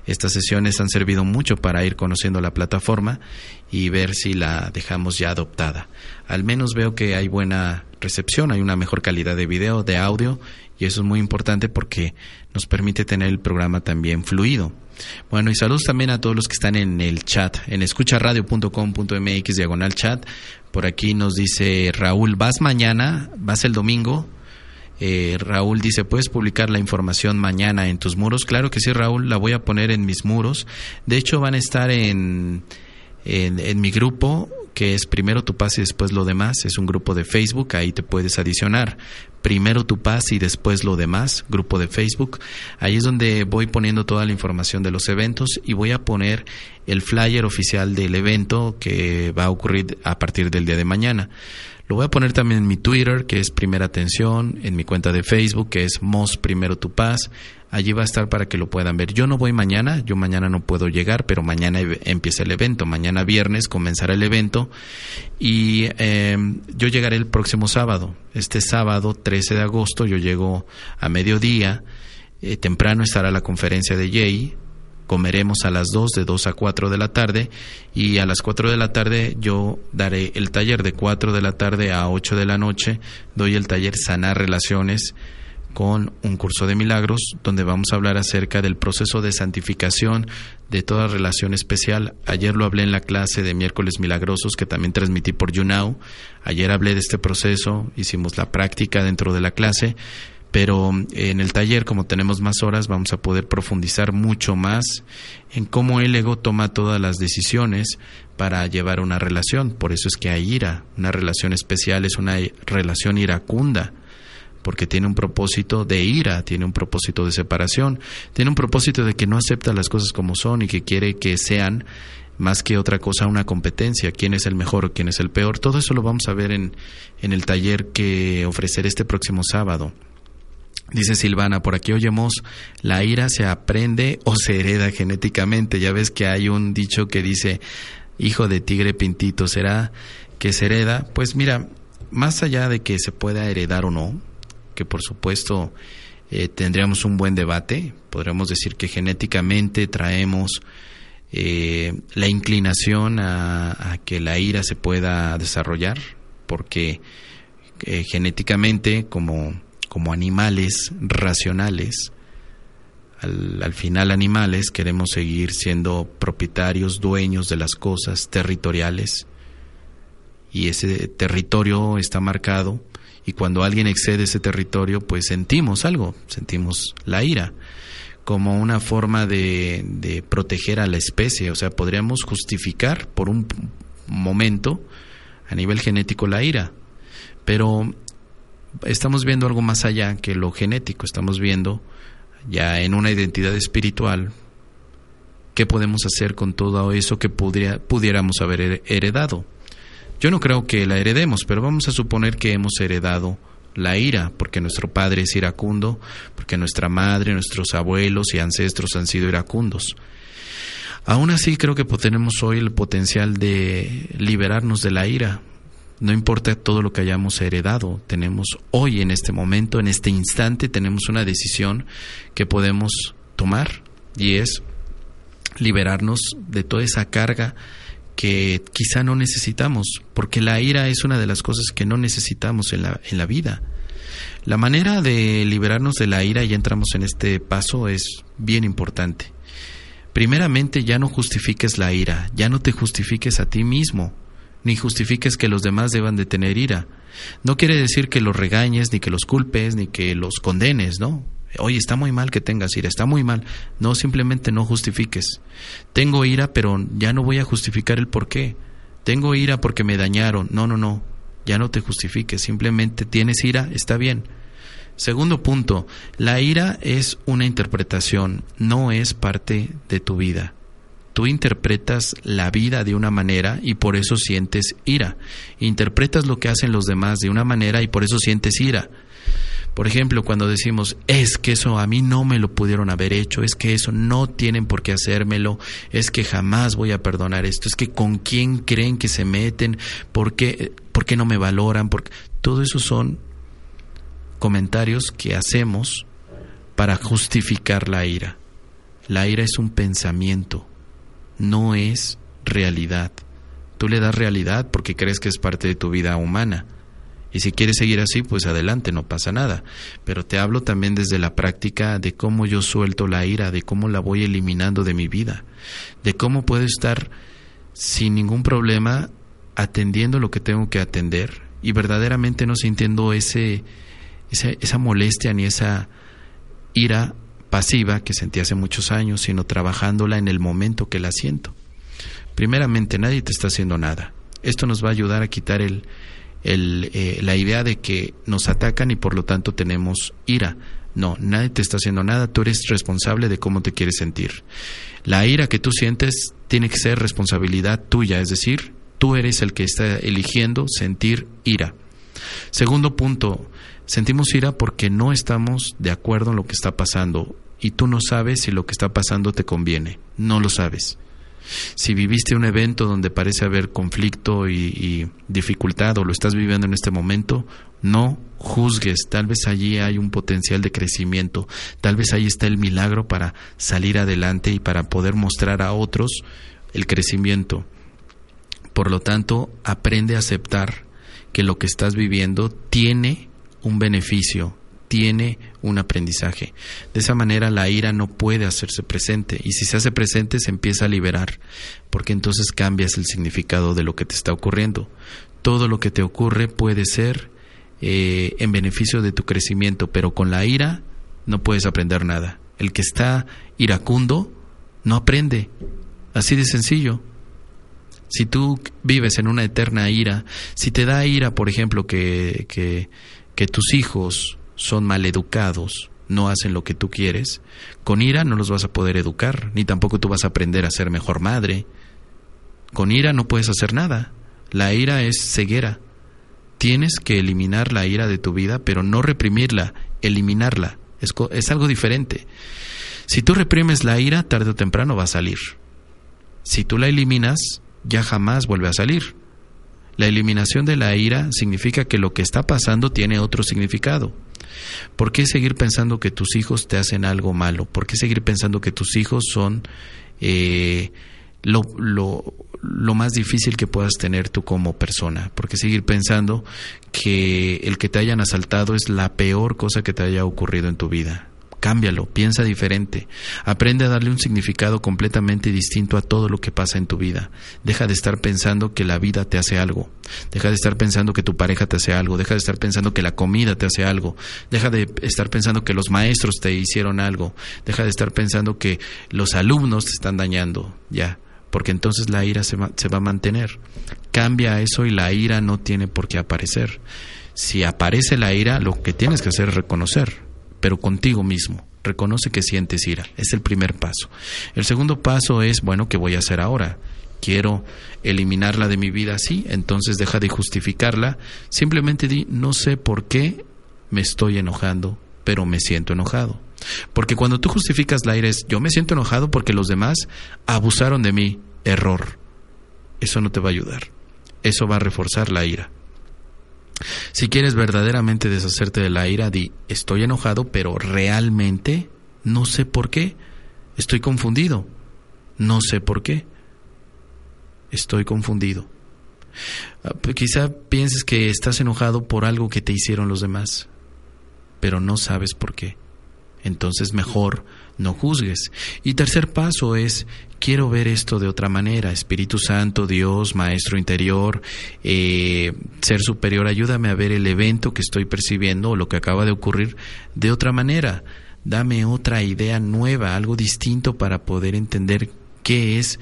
Estas sesiones han servido mucho para ir conociendo la plataforma y ver si la dejamos ya adoptada. Al menos veo que hay buena recepción, hay una mejor calidad de video, de audio y eso es muy importante porque nos permite tener el programa también fluido. Bueno, y saludos también a todos los que están en el chat, en escucharadio.com.mx diagonal chat. Por aquí nos dice Raúl, ¿vas mañana? ¿Vas el domingo? Eh, Raúl dice, ¿puedes publicar la información mañana en tus muros? Claro que sí, Raúl, la voy a poner en mis muros. De hecho, van a estar en, en, en mi grupo que es primero tu paz y después lo demás. Es un grupo de Facebook, ahí te puedes adicionar. Primero tu paz y después lo demás, grupo de Facebook. Ahí es donde voy poniendo toda la información de los eventos y voy a poner el flyer oficial del evento que va a ocurrir a partir del día de mañana. Lo voy a poner también en mi Twitter, que es Primera Atención, en mi cuenta de Facebook, que es Mos Primero Tu Paz. Allí va a estar para que lo puedan ver. Yo no voy mañana, yo mañana no puedo llegar, pero mañana empieza el evento. Mañana viernes comenzará el evento y em, yo llegaré el próximo sábado. Este sábado 13 de agosto yo llego a mediodía. Eh, temprano estará la conferencia de Jay comeremos a las 2, de 2 a 4 de la tarde y a las 4 de la tarde yo daré el taller de 4 de la tarde a 8 de la noche, doy el taller Sanar Relaciones con un curso de milagros donde vamos a hablar acerca del proceso de santificación de toda relación especial. Ayer lo hablé en la clase de miércoles milagrosos que también transmití por YouNow. Ayer hablé de este proceso, hicimos la práctica dentro de la clase pero en el taller, como tenemos más horas, vamos a poder profundizar mucho más en cómo el ego toma todas las decisiones para llevar una relación. Por eso es que hay ira. Una relación especial es una relación iracunda, porque tiene un propósito de ira, tiene un propósito de separación, tiene un propósito de que no acepta las cosas como son y que quiere que sean más que otra cosa una competencia, quién es el mejor quién es el peor. Todo eso lo vamos a ver en, en el taller que ofreceré este próximo sábado. Dice Silvana, por aquí oyemos, la ira se aprende o se hereda genéticamente. Ya ves que hay un dicho que dice, hijo de tigre pintito, ¿será que se hereda? Pues mira, más allá de que se pueda heredar o no, que por supuesto eh, tendríamos un buen debate, podríamos decir que genéticamente traemos eh, la inclinación a, que la ira se pueda desarrollar, porque eh, genéticamente como como animales racionales, al, final animales, queremos seguir siendo propietarios, dueños de las cosas, territoriales, y ese territorio está marcado, y cuando alguien excede ese territorio, pues sentimos algo, sentimos la ira, como una forma de, de proteger a la especie, o sea, podríamos justificar por un momento a nivel genético la ira, pero estamos viendo algo más allá que lo genético, estamos viendo ya en una identidad espiritual qué podemos hacer con todo eso que pudiéramos haber heredado. Yo no creo que la heredemos, pero vamos a suponer que hemos heredado la ira, porque nuestro padre es iracundo, porque nuestra madre, nuestros abuelos y ancestros han sido iracundos. Aún así creo que tenemos hoy el potencial de liberarnos de la ira, no importa todo lo que hayamos heredado, tenemos hoy en este momento, en este instante, tenemos una decisión que podemos tomar y es liberarnos de toda esa carga que quizá no necesitamos, porque la ira es una de las cosas que no necesitamos en la, en la vida. La manera de liberarnos de la ira, y entramos en este paso, es bien importante. Primeramente, ya no justifiques la ira, ya no te justifiques a ti mismo, ni justifiques que los demás deban de tener ira. No quiere decir que los regañes, ni que los culpes, ni que los condenes, ¿no? Oye, está muy mal que tengas ira, está muy mal. No, simplemente no justifiques. Tengo ira, pero ya no voy a justificar el por qué. Tengo ira porque me dañaron. No, no, no. Ya no te justifiques. Simplemente tienes ira, está bien. Segundo punto, la ira es una interpretación, no es parte de tu vida tú interpretas la vida de una manera y por eso sientes ira. Interpretas lo que hacen los demás de una manera y por eso sientes ira. Por ejemplo, cuando decimos, es que eso a mí no me lo pudieron haber hecho, es que eso no tienen por qué hacérmelo, es que jamás voy a perdonar esto, es que con quién creen que se meten, por qué, por qué no me valoran, porque todo eso son comentarios que hacemos para justificar la ira. La ira es un pensamiento, no es realidad. Tú le das realidad porque crees que es parte de tu vida humana. Y si quieres seguir así, pues adelante, no pasa nada. Pero te hablo también desde la práctica de cómo yo suelto la ira, de cómo la voy eliminando de mi vida, de cómo puedo estar sin ningún problema atendiendo lo que tengo que atender y verdaderamente no sintiendo ese, esa, esa molestia ni esa ira pasiva que sentí hace muchos años, sino trabajándola en el momento que la siento. Primeramente, nadie te está haciendo nada. Esto nos va a ayudar a quitar el, el, eh, la idea de que nos atacan y por lo tanto tenemos ira. No, nadie te está haciendo nada, tú eres responsable de cómo te quieres sentir. La ira que tú sientes tiene que ser responsabilidad tuya, es decir, tú eres el que está eligiendo sentir ira. Segundo punto, Sentimos ira porque no estamos de acuerdo en lo que está pasando y tú no sabes si lo que está pasando te conviene, no lo sabes. Si viviste un evento donde parece haber conflicto y, dificultad o lo estás viviendo en este momento, no juzgues, tal vez allí hay un potencial de crecimiento, tal vez ahí está el milagro para salir adelante y para poder mostrar a otros el crecimiento. Por lo tanto, aprende a aceptar que lo que estás viviendo tiene un beneficio, tiene un aprendizaje. De esa manera la ira no puede hacerse presente y si se hace presente se empieza a liberar, porque entonces cambias el significado de lo que te está ocurriendo. Todo lo que te ocurre puede ser eh, en beneficio de tu crecimiento, pero con la ira no puedes aprender nada. El que está iracundo no aprende. Así de sencillo. Si tú vives en una eterna ira, si te da ira, por ejemplo, que, que que tus hijos son maleducados, no hacen lo que tú quieres, con ira no los vas a poder educar, ni tampoco tú vas a aprender a ser mejor madre. Con ira no puedes hacer nada. La ira es ceguera. Tienes que eliminar la ira de tu vida, pero no reprimirla, eliminarla. Es, es algo diferente. Si tú reprimes la ira, tarde o temprano va a salir. Si tú la eliminas, ya jamás vuelve a salir. La eliminación de la ira significa que lo que está pasando tiene otro significado. ¿Por qué seguir pensando que tus hijos te hacen algo malo? ¿Por qué seguir pensando que tus hijos son eh, lo, lo, lo más difícil que puedas tener tú como persona? ¿Por qué seguir pensando que el que te hayan asaltado es la peor cosa que te haya ocurrido en tu vida? Cámbialo, piensa diferente, aprende a darle un significado completamente distinto a todo lo que pasa en tu vida. Deja de estar pensando que la vida te hace algo, deja de estar pensando que tu pareja te hace algo, deja de estar pensando que la comida te hace algo, deja de estar pensando que los maestros te hicieron algo, deja de estar pensando que los alumnos te están dañando, ya. Porque entonces la ira se va, se va, a mantener. Cambia eso y la ira no tiene por qué aparecer. Si aparece la ira, lo que tienes que hacer es reconocer pero contigo mismo. Reconoce que sientes ira. Es el primer paso. El segundo paso es, bueno, ¿qué voy a hacer ahora? Quiero eliminarla de mi vida así, entonces deja de justificarla. Simplemente di, no sé por qué me estoy enojando, pero me siento enojado. Porque cuando tú justificas la ira es, yo me siento enojado porque los demás abusaron de mí. Error. Eso no te va a ayudar. Eso va a reforzar la ira. Si quieres verdaderamente deshacerte de la ira, di, estoy enojado, pero realmente no sé por qué. Estoy confundido. No sé por qué. Estoy confundido. Ah, pues quizá pienses que estás enojado por algo que te hicieron los demás, pero no sabes por qué. Entonces mejor no juzgues. Y tercer paso es, quiero ver esto de otra manera. Espíritu Santo, Dios, Maestro interior, eh, Ser superior, ayúdame a ver el evento que estoy percibiendo o lo que acaba de ocurrir de otra manera. Dame otra idea nueva, algo distinto para poder entender qué es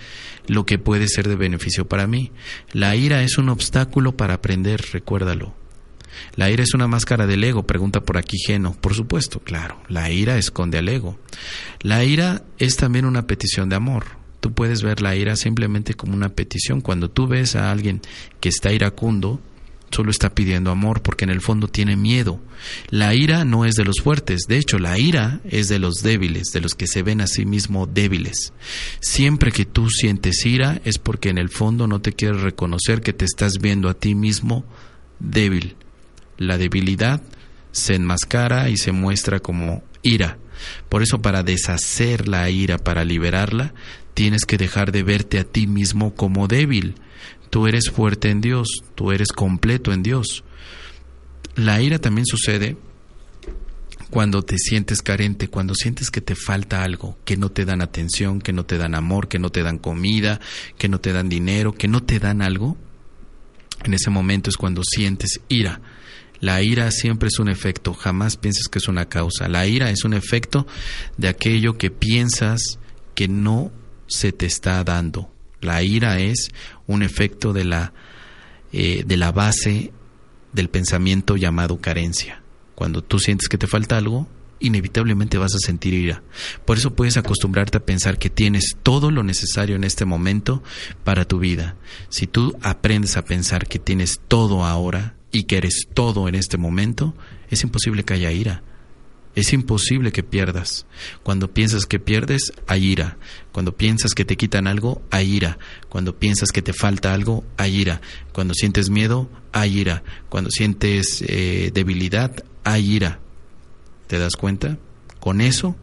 lo que puede ser de beneficio para mí. La ira es un obstáculo para aprender, recuérdalo. ¿La ira es una máscara del ego? Pregunta por aquí Geno. Por supuesto, claro. La ira esconde al ego. La ira es también una petición de amor. Tú puedes ver la ira simplemente como una petición. Cuando tú ves a alguien que está iracundo, solo está pidiendo amor porque en el fondo tiene miedo. La ira no es de los fuertes, de hecho la ira es de los débiles, de los que se ven a sí mismos débiles. Siempre que tú sientes ira es porque en el fondo no te quieres reconocer que te estás viendo a ti mismo débil. La debilidad se enmascara y se muestra como ira. Por eso para deshacer la ira, para liberarla, tienes que dejar de verte a ti mismo como débil. Tú eres fuerte en Dios, tú eres completo en Dios. La ira también sucede cuando te sientes carente, cuando sientes que te falta algo, que no te dan atención, que no te dan amor, que no te dan comida, que no te dan dinero, que no te dan algo. En ese momento es cuando sientes ira. La ira siempre es un efecto, jamás piensas que es una causa. La ira es un efecto de aquello que piensas que no se te está dando. La ira es un efecto de la, eh, de la base del pensamiento llamado carencia. Cuando tú sientes que te falta algo, inevitablemente vas a sentir ira. Por eso puedes acostumbrarte a pensar que tienes todo lo necesario en este momento para tu vida. Si tú aprendes a pensar que tienes todo ahora, y que eres todo en este momento, es imposible que haya ira. Es imposible que pierdas. Cuando piensas que pierdes, hay ira. Cuando piensas que te quitan algo, hay ira. Cuando piensas que te falta algo, hay ira. Cuando sientes miedo, hay ira. Cuando sientes eh, debilidad, hay ira. ¿Te das cuenta? Con eso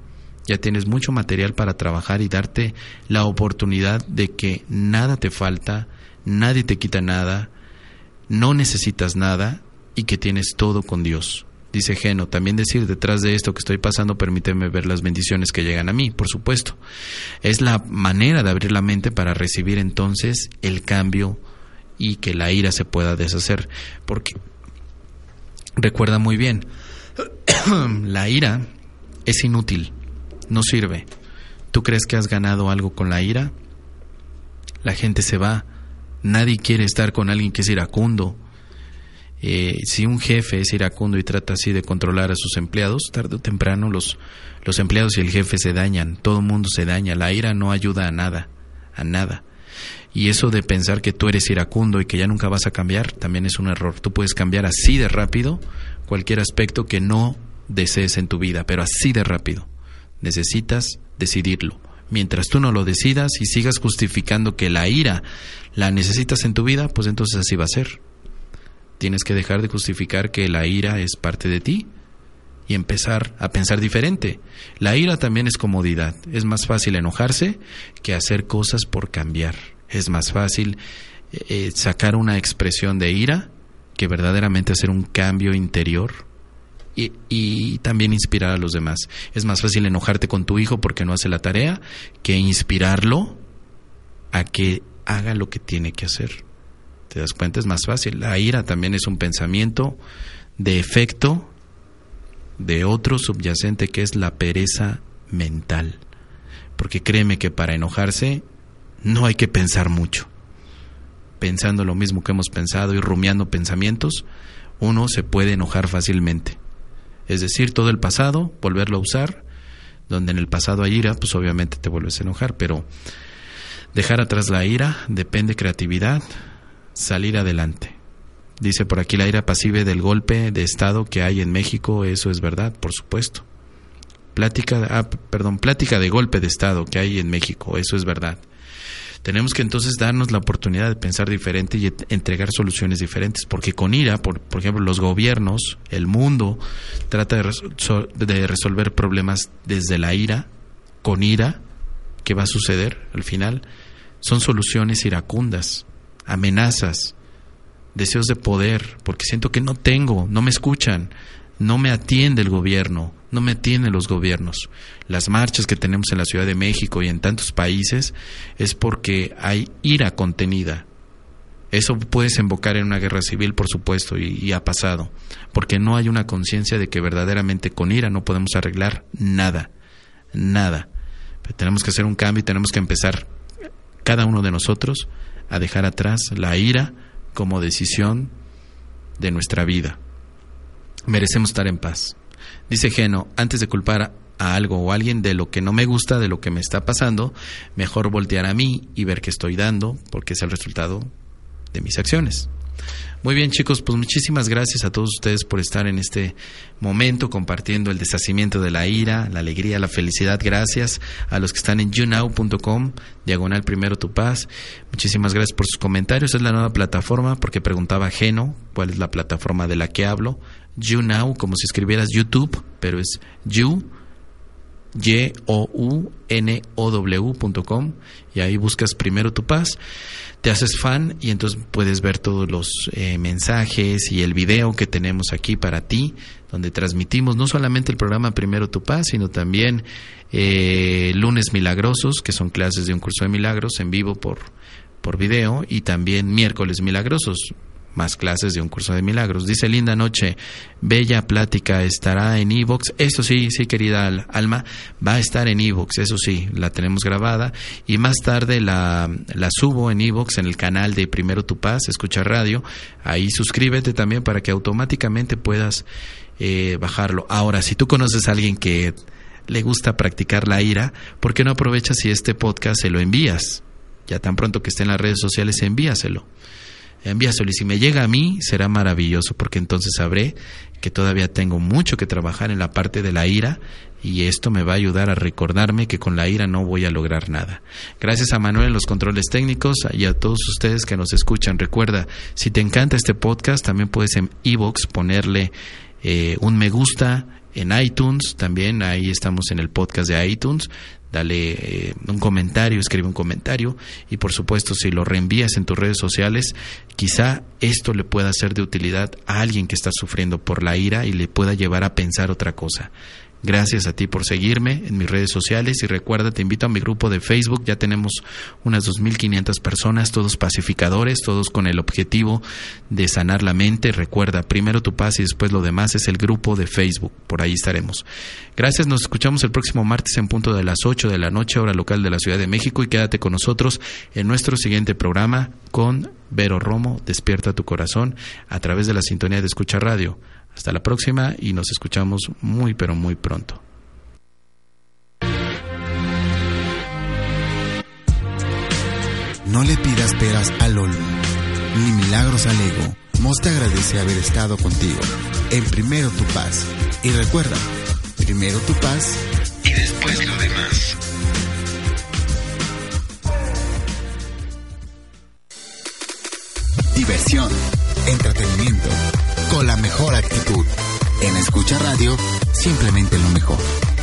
ya tienes mucho material para trabajar y darte la oportunidad de que nada te falta, nadie te quita nada, no necesitas nada y que tienes todo con Dios. Dice Geno, también decir detrás de esto que estoy pasando, permíteme ver las bendiciones que llegan a mí, por supuesto. Es la manera de abrir la mente para recibir entonces el cambio y que la ira se pueda deshacer. Porque recuerda muy bien, (clears throat) la ira es inútil, no sirve. ¿Tú crees que has ganado algo con la ira? La gente se va, Nadie quiere estar con alguien que es iracundo. Eh, si un jefe es iracundo y trata así de controlar a sus empleados, tarde o temprano los, los empleados y el jefe se dañan, todo el mundo se daña, la ira no ayuda a nada, a nada. Y eso de pensar que tú eres iracundo y que ya nunca vas a cambiar, también es un error. Tú puedes cambiar así de rápido cualquier aspecto que no desees en tu vida, pero así de rápido. Necesitas decidirlo. Mientras tú no lo decidas y sigas justificando que la ira la necesitas en tu vida, pues entonces así va a ser. Tienes que dejar de justificar que la ira es parte de ti y empezar a pensar diferente. La ira también es comodidad. Es más fácil enojarse que hacer cosas por cambiar. Es más fácil eh, sacar una expresión de ira que verdaderamente hacer un cambio interior y, también inspirar a los demás. Es más fácil enojarte con tu hijo porque no hace la tarea que inspirarlo a que haga lo que tiene que hacer. ¿Te das cuenta? Es más fácil. La ira también es un pensamiento de efecto de otro subyacente que es la pereza mental. Porque créeme que para enojarse no hay que pensar mucho. Pensando lo mismo que hemos pensado y rumiando pensamientos, uno se puede enojar fácilmente. Es decir, todo el pasado, volverlo a usar, donde en el pasado hay ira, pues obviamente te vuelves a enojar, pero dejar atrás la ira depende creatividad, salir adelante. Dice por aquí la ira pasiva del golpe de Estado que hay en México, eso es verdad, por supuesto. Plática, ah, perdón, plática de golpe de Estado que hay en México, eso es verdad. Tenemos que entonces darnos la oportunidad de pensar diferente y entregar soluciones diferentes, porque con ira, por, por ejemplo, los gobiernos, el mundo, trata de, de resolver problemas desde la ira, con ira, ¿qué va a suceder al final? Son soluciones iracundas, amenazas, deseos de poder, porque siento que no tengo, no me escuchan, no me atiende el gobierno, no me atienden los gobiernos. Las marchas que tenemos en la Ciudad de México y en tantos países es porque hay ira contenida. Eso puede desembocar en una guerra civil, por supuesto, y, ha pasado, porque no hay una conciencia de que verdaderamente con ira no podemos arreglar nada, nada. Tenemos que hacer un cambio y tenemos que empezar cada uno de nosotros a dejar atrás la ira, como decisión de nuestra vida. Merecemos estar en paz. Dice Geno, antes de culpar a algo o a alguien de lo que no me gusta, de lo que me está pasando, mejor voltear a mí y ver qué estoy dando, porque es el resultado de mis acciones. Muy bien chicos, pues muchísimas gracias a todos ustedes por estar en este momento compartiendo el deshacimiento de la ira, la alegría, la felicidad. Gracias a los que están en younow.com, diagonal primero tu paz. Muchísimas gracias por sus comentarios. Es la nueva plataforma porque preguntaba Geno cuál es la plataforma de la que hablo. YouNow, como si escribieras YouTube, pero es You y-o-u-n-o-w.com y ahí buscas primero tu paz, te haces fan y entonces puedes ver todos los eh, mensajes y el video que tenemos aquí para ti, donde transmitimos no solamente el programa Primero tu paz, sino también eh, lunes milagrosos, que son clases de un curso de milagros en vivo por, por video, y también miércoles milagrosos, más clases de un curso de milagros. Dice Linda Noche, Bella Plática estará en Evox. Eso sí, sí, querida Alma, va a estar en Evox, eso sí, la tenemos grabada. Y más tarde la, la subo en Evox, en el canal de Primero Tu Paz, Escucha Radio. Ahí suscríbete también para que automáticamente puedas eh, bajarlo. Ahora, si tú conoces a alguien que le gusta practicar la ira, ¿por qué no aprovechas si este podcast se lo envías? Ya tan pronto que esté en las redes sociales, envíaselo envíaselo y si me llega a mí será maravilloso porque entonces sabré que todavía tengo mucho que trabajar en la parte de la ira y esto me va a ayudar a recordarme que con la ira no voy a lograr nada. Gracias a Manuel en los controles técnicos y a todos ustedes que nos escuchan. Recuerda, si te encanta este podcast, también puedes en iVoox ponerle eh, un me gusta en iTunes, también ahí estamos en el podcast de iTunes dale eh, un comentario, escribe un comentario y por supuesto si lo reenvías en tus redes sociales, quizá esto le pueda ser de utilidad a alguien que está sufriendo por la ira y le pueda llevar a pensar otra cosa. Gracias a ti por seguirme en mis redes sociales y recuerda, te invito a mi grupo de Facebook, ya tenemos unas 2.500 personas, todos pacificadores, todos con el objetivo de sanar la mente. Recuerda, primero tu paz y después lo demás es el grupo de Facebook, por ahí estaremos. Gracias, nos escuchamos el próximo martes en punto de las 8 de la noche, hora local de la Ciudad de México y quédate con nosotros en nuestro siguiente programa con Vero Romo, Despierta tu corazón a través de la sintonía de Escucha Radio. Hasta la próxima y nos escuchamos muy pero muy pronto. No le pidas peras al olmo, ni milagros al ego. Mos te agradece haber estado contigo. En primero tu paz. Y recuerda, primero tu paz y después lo demás. Diversión, entretenimiento, con la mejor actitud. En Escucha Radio, simplemente lo mejor.